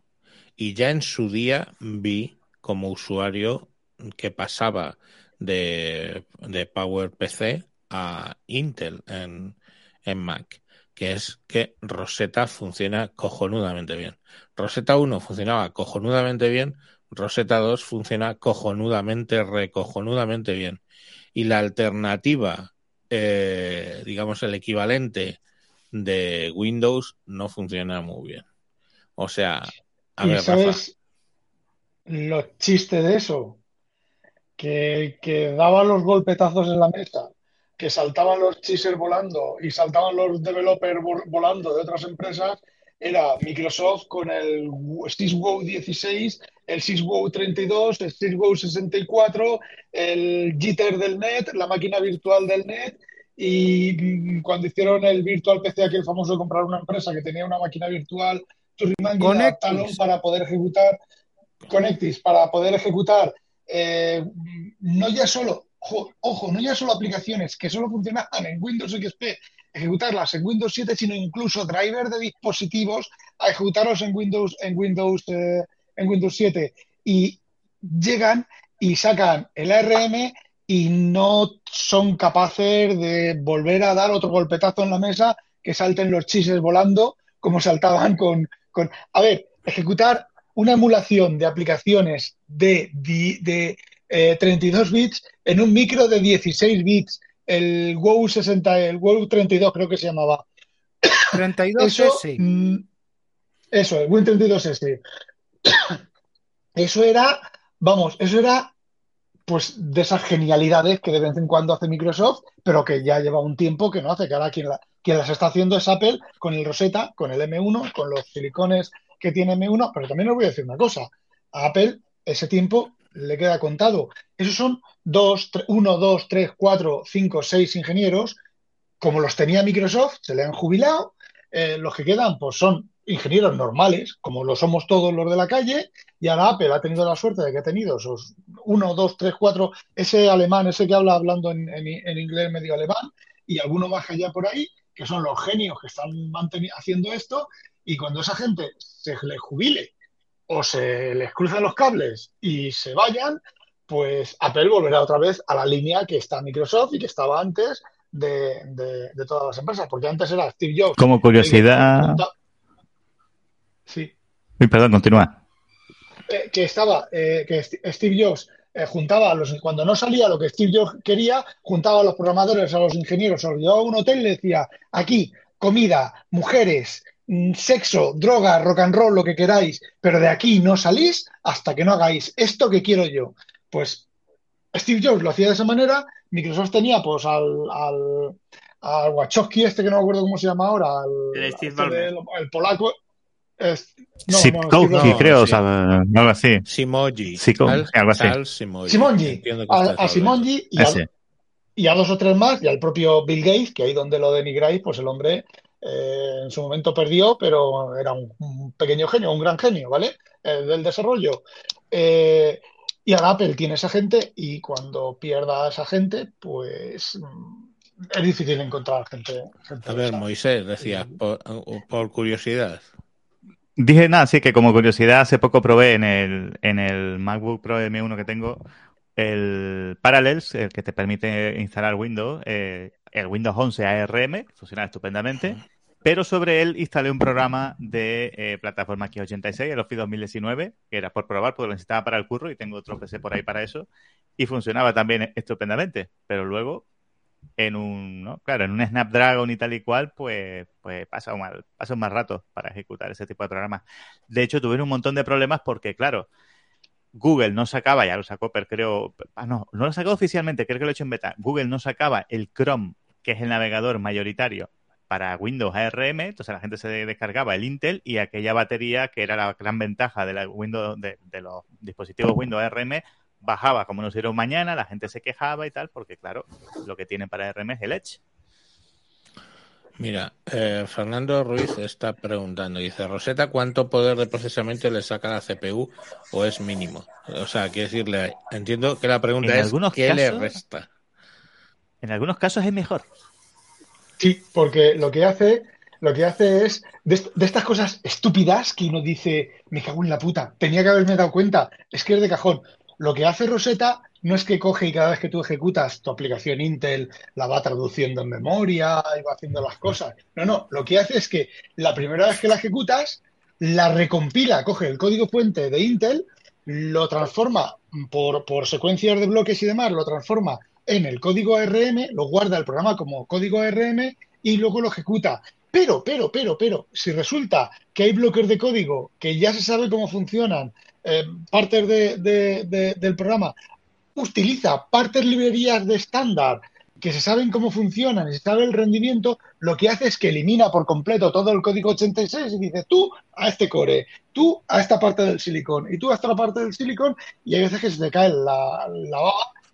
y ya en su día vi como usuario que pasaba de, de PowerPC a Intel en, en Mac, que es que Rosetta funciona cojonudamente bien. Rosetta 1 funcionaba cojonudamente bien, Rosetta 2 funciona cojonudamente, recojonudamente bien. Y la alternativa, eh, digamos el equivalente de Windows, no funciona muy bien. O sea, a ¿Y ver, Rafa, sabes los chistes de eso? Que, que daban los golpetazos en la mesa, que saltaban los chisers volando y saltaban los developers vol- volando de otras empresas, era Microsoft con el SysWow 16, el SysWow 32, el SysWow 64, el Jitter del Net, la máquina virtual del Net. Y cuando hicieron el Virtual PC, aquel famoso de comprar una empresa que tenía una máquina virtual, Turriman para poder ejecutar Connectis, para poder ejecutar eh, no ya solo, ojo, no ya solo aplicaciones que solo funcionan en Windows XP, ejecutarlas en Windows 7, sino incluso drivers de dispositivos a ejecutarlos en Windows, en Windows, eh, en Windows 7. Y llegan y sacan el ARM y no son capaces de volver a dar otro golpetazo en la mesa que salten los chises volando como saltaban con, con... A ver, ejecutar una emulación de aplicaciones de, de, eh, 32 bits en un micro de 16 bits, el WoW 60, el WoW 32 creo que se llamaba. 32 Eso, S. mm, eso, el Win32S. Eso era, vamos, eso era pues de esas genialidades que de vez en cuando hace Microsoft, pero que ya lleva un tiempo que no hace, que ahora quien, la- quien las está haciendo es Apple con el Rosetta, con el M1, con los silicones que tiene M1, pero también os voy a decir una cosa, a Apple ese tiempo le queda contado. Esos son dos, tre- uno, dos, tres, cuatro, cinco, seis ingenieros, como los tenía Microsoft, se le han jubilado, eh, los que quedan pues son ingenieros normales, como lo somos todos los de la calle, y ahora Apple ha tenido la suerte de que ha tenido esos uno, dos, tres, cuatro, ese alemán, ese que habla hablando en, en- inglés medio alemán, y alguno más allá por ahí, que son los genios que están haciendo esto, y cuando esa gente se les jubile o se les cruzan los cables y se vayan, pues Apple volverá otra vez a la línea que está Microsoft y que estaba antes de, de- de todas las empresas, porque antes era Steve Jobs. Como curiosidad. Sí, Uy, perdón, continúa. eh, que estaba, eh, que St- Steve Jobs eh, juntaba a los, cuando no salía lo que Steve Jobs quería, juntaba a los programadores, a los ingenieros, se los llevaba a un hotel y le decía, aquí, comida, mujeres, mm, sexo, droga, rock and roll, lo que queráis, pero de aquí no salís hasta que no hagáis esto que quiero yo. Pues Steve Jobs lo hacía de esa manera, Microsoft tenía pues al, al, al Wachowski este que no me acuerdo cómo se llama ahora, al, El Steve este el polaco, es- no, Sipkowski, creo, sí. o sea, algo así. Simoji. Sico- Tal- algo así. Simoji. Simonji, a, a. Simonji y a, Ese. y a dos o tres más, y al propio Bill Gates, que ahí donde lo denigráis, pues el hombre eh, en su momento perdió, pero era un, un pequeño genio, un gran genio, ¿vale? Eh, del desarrollo. Eh, y ahora Apple tiene esa gente, y cuando pierda a esa gente, pues mm, es difícil encontrar gente. gente A ver, esa. Moisés, decías, por, por curiosidad. Dije nada, sí, que como curiosidad, hace poco probé en el, en el MacBook Pro M1 que tengo el Parallels, el que te permite instalar Windows, eh, el Windows 11 ARM, funciona estupendamente. Pero sobre él instalé un programa de eh, plataforma X86, el Office 2019, que era por probar, porque lo necesitaba para el curro y tengo otro PC por ahí para eso. Y funcionaba también estupendamente. Pero luego, en un, ¿no? claro, en un Snapdragon y tal y cual, pues, pues pasa, un mal, pasa un mal rato para ejecutar ese tipo de programas. De hecho, tuvieron un montón de problemas porque, claro, Google no sacaba, ya lo sacó, pero creo, ah, no, no lo sacó oficialmente, creo que lo he hecho en beta. Google no sacaba el Chrome, que es el navegador mayoritario para Windows ARM, entonces la gente se descargaba el Intel y aquella batería que era la gran ventaja de, la Windows, de, de los dispositivos Windows ARM bajaba como nos dieron mañana, la gente se quejaba y tal, porque claro, lo que tienen para ARM es el Edge. Mira, eh, Fernando Ruiz está preguntando, dice, Rosetta, ¿cuánto poder de procesamiento le saca la CPU o es mínimo? O sea, quiere decirle, entiendo que la pregunta En es, algunos ¿qué le casos- resta? En algunos casos es mejor. Sí, porque lo que hace, lo que hace es de, de estas cosas estúpidas que uno dice, me cago en la puta, tenía que haberme dado cuenta, es que es de cajón. Lo que hace Rosetta no es que coge y cada vez que tú ejecutas tu aplicación Intel la va traduciendo en memoria y va haciendo las cosas. No, no, lo que hace es que la primera vez que la ejecutas, la recompila, coge el código fuente de Intel, lo transforma por, por secuencias de bloques y demás, lo transforma en el código ARM, lo guarda el programa como código ARM y luego lo ejecuta. Pero, pero, pero, pero, si resulta que hay bloques de código que ya se sabe cómo funcionan, eh, partes de- de- de- del programa, utiliza partes librerías de estándar que se saben cómo funcionan y se sabe el rendimiento, lo que hace es que elimina por completo todo el código 86 y dice tú a este core, tú a esta parte del silicón y tú a esta parte del silicón y hay veces que se te cae la, la.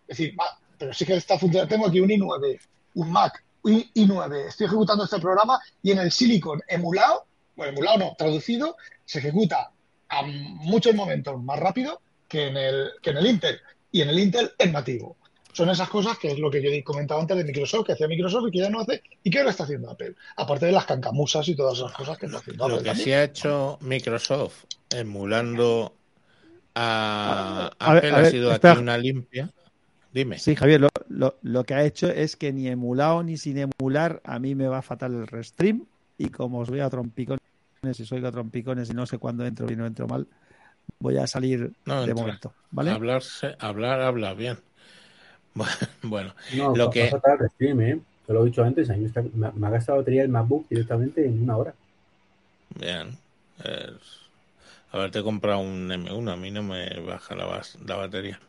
Es decir, va, pero sí que está funcionando. Tengo aquí un i9, un Mac, un i9, estoy ejecutando este programa y en el silicon emulado, bueno, emulado no, traducido, se ejecuta a muchos momentos más rápido que en el, que en el Intel. Y en el Intel es nativo. Son esas cosas que es lo que yo he comentado antes de Microsoft, que hacía Microsoft y que ya no hace, y que ahora está haciendo Apple. Aparte de las cancamusas y todas esas cosas que está haciendo Lo Apple. que también. sí ha hecho Microsoft emulando a A ver, Apple a ha ver, sido espera. aquí una limpia. Dime. Sí, Javier, lo, lo- lo que ha hecho es que ni emulado ni sin emular, a mí me va fatal el restream. Y como os voy a trompicones y soy a trompicones y no sé cuándo entro bien o entro mal, voy a salir No, de entra. momento. ¿Vale? Hablarse, hablar, habla bien. Bueno, No, lo que el stream, ¿eh? Te lo he dicho antes, a mí me, está- me ha- me ha gastado la batería el MacBook directamente en una hora. Bien. Es- Haberte comprado un M1, a mí no me baja la, bas- la batería.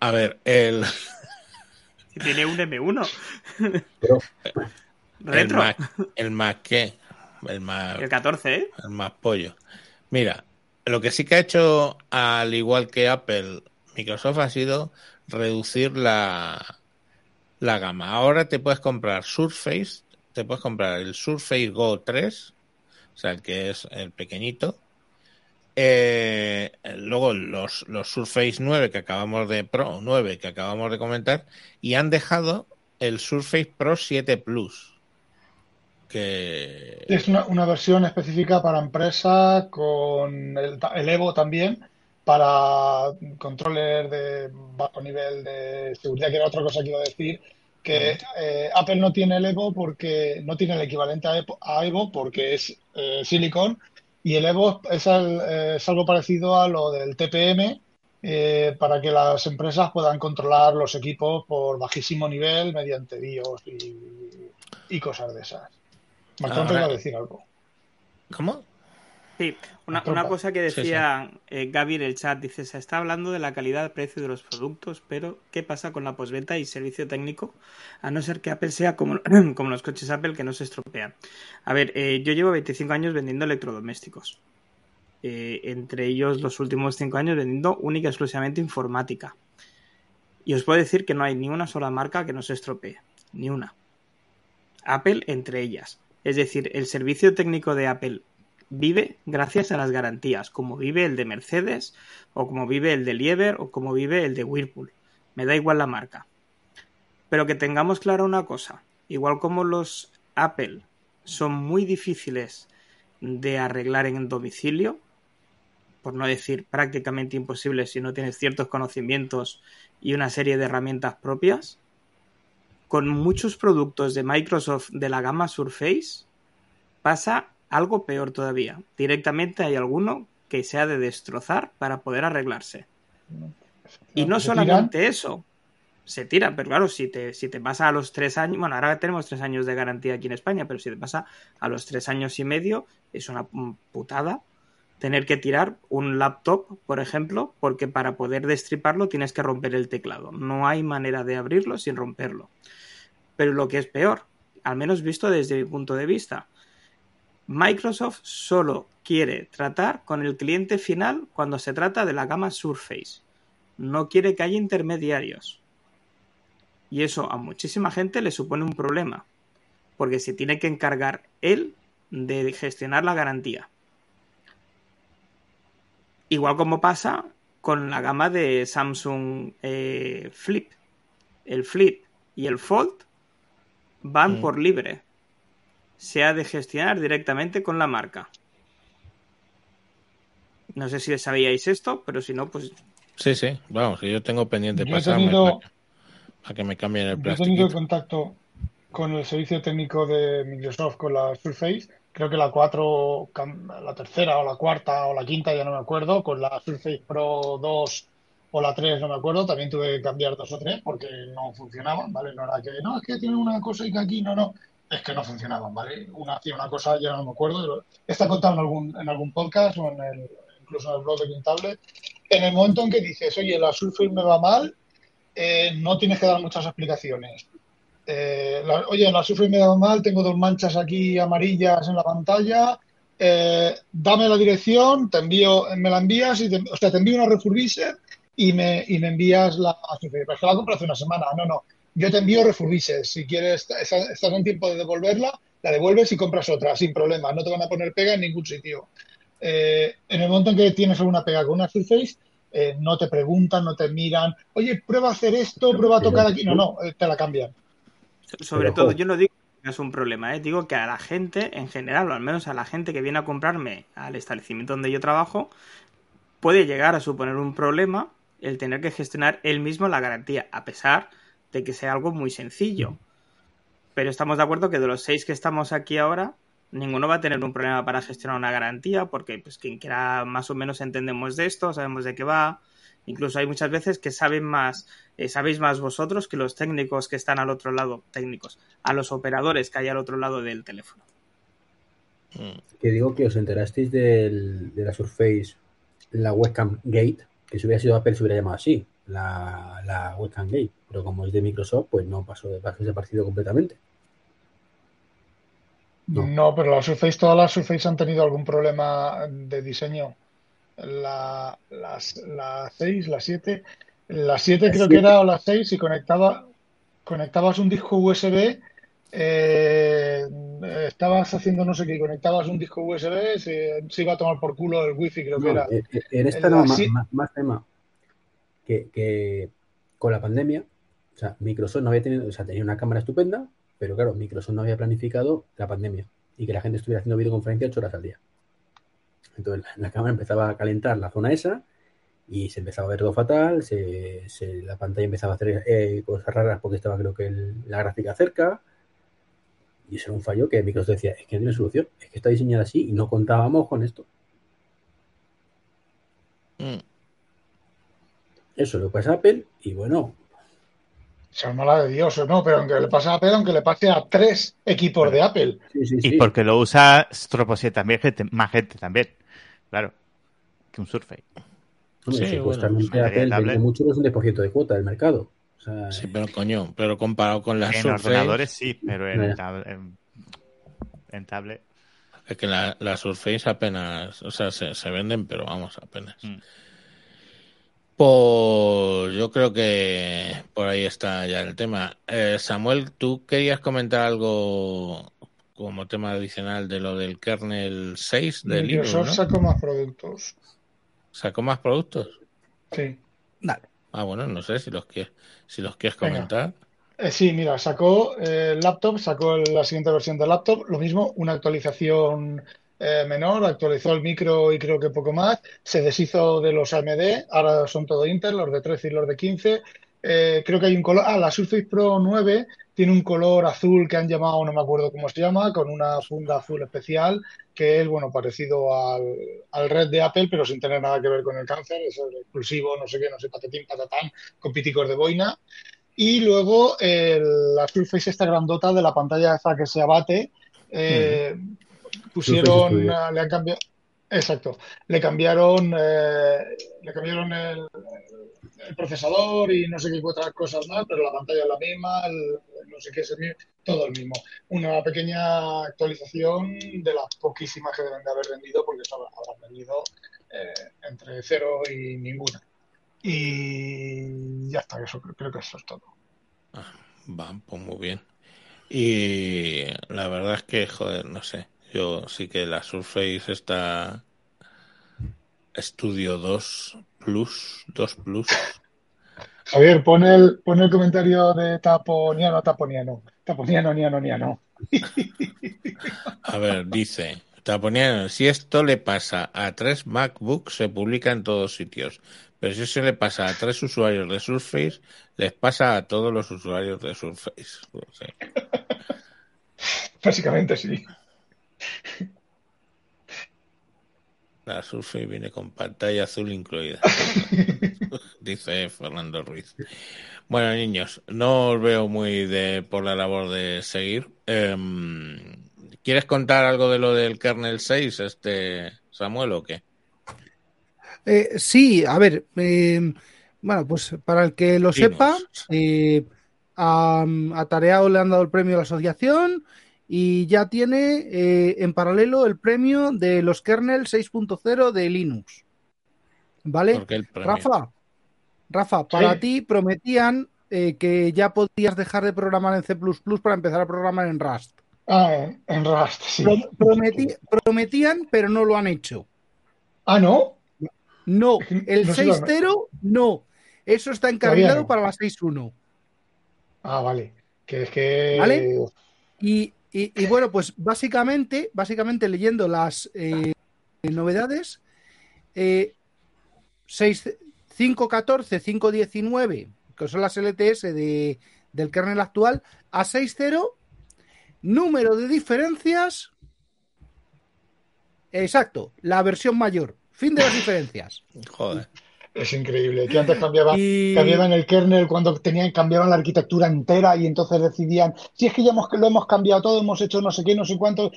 A ver, el, Si tiene un M1. Pero el Retro. Mac, el Mac qué? El Mac, El 14, ¿eh? el Mac pollo. Mira, lo que sí que ha hecho, al igual que Apple, Microsoft ha sido reducir la, la gama. Ahora te puedes comprar Surface, te puedes comprar el Surface Go 3, o sea, el que es el pequeñito. Eh, luego los, los Surface 9 que acabamos de Pro 9 que acabamos de comentar y han dejado el Surface Pro 7 Plus que Es una, una versión específica para empresa con el, Evo también para controles de bajo nivel de seguridad, que era otra cosa que iba a decir, que eh, Apple no tiene el Evo porque no tiene el equivalente a Evo, a Evo porque es eh, Silicon y el Evo es, eh, es algo parecido a lo del TPM eh, para que las empresas puedan controlar los equipos por bajísimo nivel mediante BIOS y, y cosas de esas. Marcón te Ahora- iba a decir algo. ¿cómo? Sí, una, cosa que Sí, decía eh, Gaby en el chat, dice, se está hablando de la calidad-precio de los productos, pero ¿qué pasa con la postventa y servicio técnico? A no ser que Apple sea como, como los coches Apple que no se estropean. A ver, eh, yo llevo 25 años vendiendo electrodomésticos. Eh, entre ellos los últimos 5 años vendiendo única y exclusivamente informática. Y os puedo decir que no hay ni una sola marca que no se estropee. Ni una. Apple entre ellas. Es decir, el servicio técnico de Apple vive gracias a las garantías, como vive el de Mercedes, o como vive el de Lieber, o como vive el de Whirlpool. Me da igual la marca. Pero que tengamos clara una cosa, igual como los Apple son muy difíciles de arreglar en domicilio, por no decir prácticamente imposible si no tienes ciertos conocimientos y una serie de herramientas propias. Con muchos productos de Microsoft de la gama Surface pasa algo peor todavía. Directamente hay alguno que se ha de destrozar para poder arreglarse. Y no ¿Se solamente eso, se tira, pero claro, si te, si te pasa a los tres años, bueno, ahora tenemos tres años de garantía aquí en España, pero si te pasa a los tres años y medio, es una putada tener que tirar un laptop, por ejemplo, porque para poder destriparlo tienes que romper el teclado. No hay manera de abrirlo sin romperlo. Pero lo que es peor, al menos visto desde mi punto de vista, Microsoft solo quiere tratar con el cliente final cuando se trata de la gama Surface. No quiere que haya intermediarios. Y eso a muchísima gente le supone un problema, porque se tiene que encargar él de gestionar la garantía. Igual como pasa con la gama de Samsung eh, Flip. El Flip y el Fold van Mm. por libre. Se ha de gestionar directamente con la marca. No sé si sabíais esto, pero si no, pues Sí, sí, vamos, que yo tengo pendiente Yo pasarme tenido- para, que, me cambien el Yo he tenido plástico. contacto con el servicio técnico de Microsoft con la Surface, creo que la 4, cam- la tercera o la cuarta o la quinta, ya no me acuerdo, con la Surface Pro 2 o la 3, no me acuerdo, también tuve que cambiar dos o tres porque no funcionaban, ¿vale? No era que, no, es que tiene una cosa y que aquí, no, no, es que no funcionaban, ¿vale? Una hacía una cosa, ya no me acuerdo, está contado en algún, en algún podcast o en el, incluso en el blog de Quintable, en el momento en que dices, oye, la Surface me va mal, eh, no tienes que dar muchas explicaciones. Eh, la- oye, la Surface me da mal, tengo dos manchas aquí amarillas en la pantalla. eh, dame la dirección, te envío, me la envías y te, o sea, te envío una refurbisher y me, y me envías la Surface. Pero es que la compré hace una semana. No, no. Yo te envío refurbisher. Si quieres, estás en tiempo de devolverla, la devuelves y compras otra, sin problema. No te van a poner pega en ningún sitio. Eh, en el momento en que tienes alguna pega con una Surface, eh, no te preguntan, no te miran, oye, prueba a hacer esto, prueba a Pero- tocar aquí. No, no, eh, te la cambian. Sobre Pero, todo, yo no digo que es un problema, ¿eh? digo que a la gente en general, o al menos a la gente que viene a comprarme al establecimiento donde yo trabajo, puede llegar a suponer un problema el tener que gestionar él mismo la garantía, a pesar de que sea algo muy sencillo. Pero estamos de acuerdo que de los seis que estamos aquí ahora, ninguno va a tener un problema para gestionar una garantía, porque pues quien quiera más o menos entendemos de esto, sabemos de qué va. Incluso hay muchas veces que saben más, eh, sabéis más vosotros que los técnicos que están al otro lado, técnicos, a los operadores que hay al otro lado del teléfono. Que digo que os enterasteis del- de la Surface, la webcam Gate, que si hubiera sido Apple se hubiera llamado así, la, la webcam Gate, pero como es de Microsoft, pues no pasó de pasó desaparecido completamente. No. No, pero la Surface, todas las Surface han tenido algún problema de diseño. La, las- la 6, la 7, la 7 La creo 7. que era o la 6 y conectaba, conectabas un disco USB, eh, estabas haciendo no sé qué, conectabas un disco USB, se, se iba a tomar por culo el wifi, creo que era. eh, eh, en esta la más, si- más- más tema que, que con la pandemia, o sea, Microsoft no había tenido, o sea, tenía una cámara estupenda, pero claro, Microsoft no había planificado la pandemia y que la gente estuviera haciendo videoconferencia ocho horas al día. Entonces la, la cámara empezaba a calentar la zona esa y se empezaba a ver todo fatal, se, se- la pantalla empezaba a hacer eh, cosas raras porque estaba creo que el- la gráfica cerca. Y eso era un fallo que Microsoft decía, es que no tiene solución, es que está diseñada así y no contábamos con esto. Mm. Eso lo pasa a Apple y bueno, Se mala de Dios, o no, pero aunque le pase a Apple, aunque le pase a tres equipos de Apple. sí, sí, Y sí. porque lo usa Stroposet también, gente, más gente también. Claro. Que un Surface. Hombre, Sí, supuestamente bueno, Apple vende mucho es un 10% de cuota del mercado. O sea, Sí, pero coño, pero comparado con la en Surface, ordenadores sí, pero en, tab- en, en tablet. es que la, la Surface apenas, o sea, se, se venden, pero vamos, apenas. Mm. Pues yo creo que por ahí está ya el tema. Eh, Samuel, ¿tú querías comentar algo como tema adicional de lo del kernel 6 de Linux, Microsoft ¿no? sacó más productos. ¿Sacó más productos? Sí. Dale. Ah, bueno, no sé si los quieres, si los quieres comentar. Eh, sí, mira, sacó el laptop, sacó la siguiente versión del laptop, lo mismo, una actualización eh, menor, actualizó el micro y creo que poco más, se deshizo de los AMD, ahora son todo Intel, los de 13 y los de 15. Eh, creo que hay un color, ah, la Surface Pro 9 tiene un color azul que han llamado, no me acuerdo cómo se llama, con una funda azul especial, que es, bueno, parecido al, al red de Apple, pero sin tener nada que ver con el cáncer, es el exclusivo, no sé qué, no sé, patatín, patatán, con piticos de boina. Y luego la Surface esta grandota de la pantalla esa que se abate, eh, pusieron, le han cambiado, exacto, le cambiaron, eh, le cambiaron el, el procesador y no sé qué otras cosas más, pero la pantalla es la misma, el- no sé qué es el mismo, todo el mismo. Una pequeña actualización de las poquísimas que deben de haber vendido, porque eso habrán vendido eh, entre cero y ninguna. Y ya está, eso, creo que eso es todo. Va, pues muy bien. Y la verdad es que, joder, no sé. Yo sí que la Surface está Studio 2 Plus, 2 Plus. Javier, pon el, pon el comentario de Taponiano, Taponiano. Taponiano, niano, niano. A ver, dice, Taponiano, si esto le pasa a tres MacBooks, se publica en todos sitios. Pero si eso le pasa a tres usuarios de Surface, les pasa a todos los usuarios de Surface. No sé. Básicamente sí. La Surface viene con pantalla azul incluida. Dice Fernando Ruiz. Bueno, niños, no os veo muy de por la labor de seguir. Em, ¿Quieres contar algo de lo del kernel 6, este Samuel, o qué? Eh, sí, a ver, eh, bueno, pues para el que lo Dinos. sepa, eh, a, a Tareao le han dado el premio a la asociación y ya tiene eh, en paralelo el premio de los kernel 6.0 de Linux. ¿Vale? Rafa, Rafa, para Sí. ti prometían eh, que ya podías dejar de programar en C++ para empezar a programar en Rust. Ah, en, Rust, sí. Pro- prometí- prometían, pero no lo han hecho. Ah, ¿no? No, el No se lo- 6.0 no. Eso está encarrilado no. para la 6.1. Ah, vale. Que es que... ¿Vale? Y, y- y bueno, pues básicamente, básicamente leyendo las eh, novedades, eh, 6 5.14, 5.19, que son las LTS de, del kernel actual, a 6.0, número de diferencias, exacto, la versión mayor, fin de las diferencias. Joder. Es increíble. Que antes cambiaban, Y- cambiaban el kernel cuando tenían, cambiaban la arquitectura entera y entonces decidían, si es que ya hemos, lo hemos cambiado todo, hemos hecho no sé qué, no sé cuánto,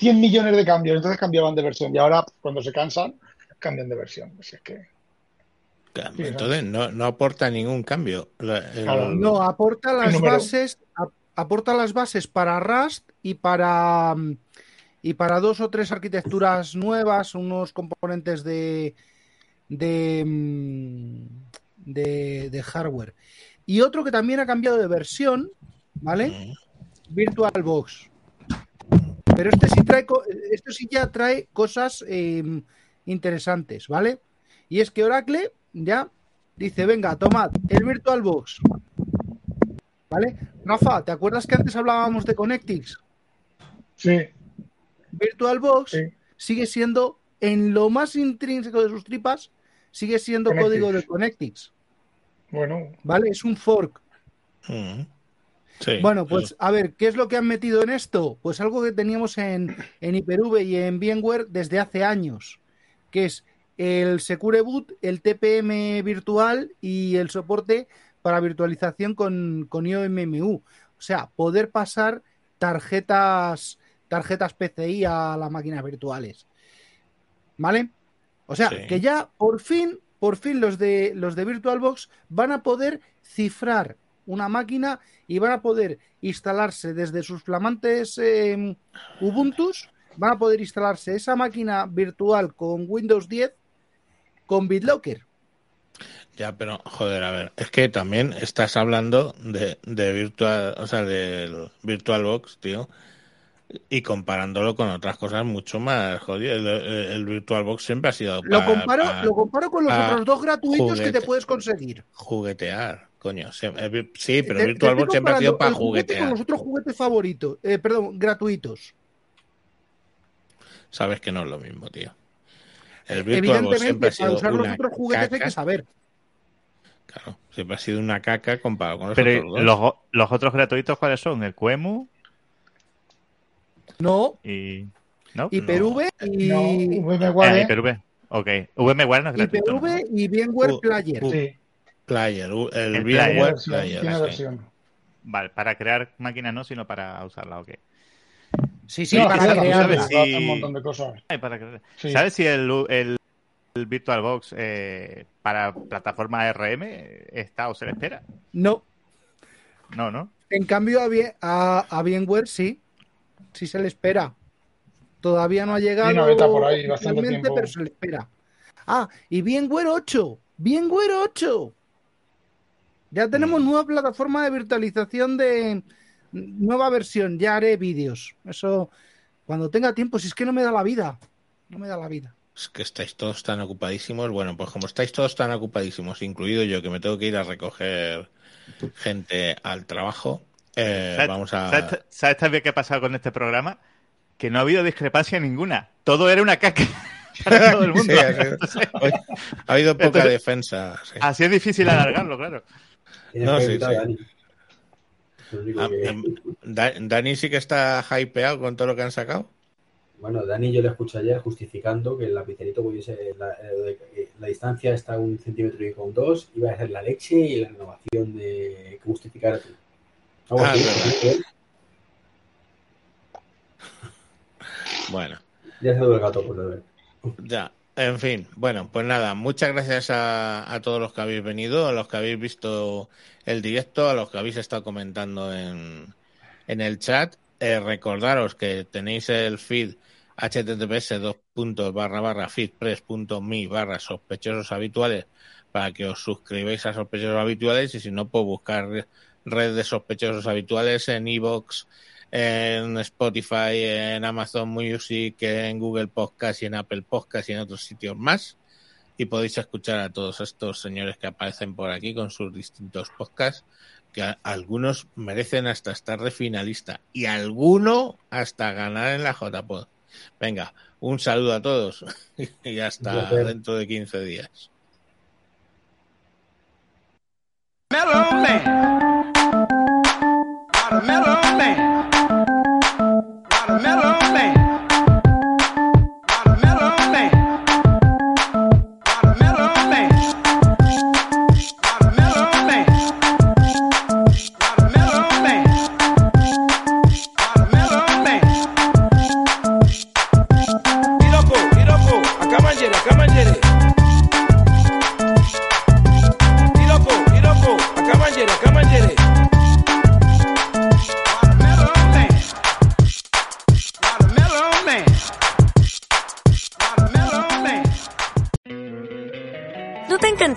100 millones de cambios, entonces cambiaban de versión. Y ahora, cuando se cansan, cambian de versión. Así es que... Entonces no, no aporta ningún cambio. El- No, aporta las bases, aporta las bases para Rust y para mm, y para dos o tres arquitecturas nuevas, unos componentes de de, mm, de, de hardware. Y otro que también ha cambiado de versión, ¿vale? VirtualBox. Pero este sí trae, esto sí ya trae cosas eh, interesantes, ¿vale? Y es que Oracle ya dice, venga, tomad el VirtualBox. ¿Vale? Rafa, ¿te acuerdas que antes hablábamos de Connectix? Sí, VirtualBox Sí. sigue siendo, en lo más intrínseco de sus tripas, sigue siendo código de Connectix. bueno, ¿Vale? Es un fork. Mm. Sí, Bueno, pues a ver, ¿qué es lo que han metido en esto? Pues algo que teníamos en, en Hyper-V y en VMware desde hace años, que es el Secure Boot, el TPM virtual y el soporte para virtualización con, con IOMMU. O sea, poder pasar tarjetas, tarjetas PCI a las máquinas virtuales. ¿Vale? O sea, Sí. que ya por fin, por fin los de los de VirtualBox van a poder cifrar una máquina y van a poder instalarse desde sus flamantes eh, Ubuntus, van a poder instalarse esa máquina virtual con Windows 10 con BitLocker. Ya, pero joder, a ver, es que también estás hablando de, de virtual, o sea, del VirtualBox, tío, y comparándolo con otras cosas mucho más jodidas. El, el- VirtualBox siempre ha sido Lo pa- comparo, pa lo comparo con los otros dos gratuitos que te puedes conseguir. juguetear, coño. Sí, eh, pero Te- VirtualBox siempre ha sido para el juguete con juguetear. los otros juguetes favoritos, eh, perdón, gratuitos. sabes que no es lo mismo, tío. El VirtualBox siempre Evidentemente, ha para usar los otros juguetes hay que saber. Claro, siempre ha sido una caca comparado con los Pero otros dos. los, los otros gratuitos, ¿cuáles son? El Quemu No, y. ¿No? Y, No, Ah, VMware, IPv. Ok. VMware no es gratuito. ¿no? IPV y VMware Player. Sí, Player, el, El VMware Player. tiene versión, sí. Vale, para crear máquinas no, sino para usarla, ok. Sí, sí, No, para si- un montón de cosas. Ay, para crear- Sí. ¿Sabes si el, el, el VirtualBox eh, para plataforma RM está o se le espera? No, No, ¿no? en cambio a, a, a VMware sí, sí se le espera. Todavía no ha llegado una beta por ahí, bastante tiempo. pero se le espera. Ah, y VMware 8, VMware 8. Ya tenemos Mm. nueva plataforma de virtualización de nueva versión, ya haré vídeos. Eso cuando tenga tiempo, si es que no me da la vida. No me da la vida. Es que estáis todos tan ocupadísimos. Bueno, pues como estáis todos tan ocupadísimos, incluido yo, que me tengo que ir a recoger gente al trabajo, eh, ¿Sabes, vamos a... ¿sabes, ¿sabes también qué ha pasado con este programa? Que no ha habido discrepancia ninguna. Todo era una caca para todo el mundo. Sí, ha, sido- hoy ha habido poca Entonces- defensa. sí. Así es difícil alargarlo, claro. No, sí, a Dani. Ah, que- em, Da- Dani sí que está hypeado con todo lo que han sacado. Bueno, Dani yo le escuché ayer justificando que el lapicerito pudiese, la, eh, la distancia está a un centímetro y con dos, iba a ser la leche y la renovación de que. Algo Ah, ¿eh? Bueno, Ya se el gato por ver. ya. En fin, bueno, pues nada, muchas gracias a, a todos los que habéis venido, a los que habéis visto el directo, a los que habéis estado comentando en, en el chat. Eh, recordaros que tenéis el feed https dos puntos barra barra feedpress.me barra sospechosos habituales para que os suscribáis a sospechosos habituales y si no, pues buscar red de sospechosos habituales en iVoox, en Spotify, en Amazon Music, en Google Podcast y en Apple Podcast y en otros sitios más. Y podéis escuchar a todos estos señores que aparecen por aquí con sus distintos podcasts, que algunos merecen hasta estar de finalista y alguno hasta ganar en la JPod. Venga, un saludo a todos y hasta dentro de 15 días. Mellow man.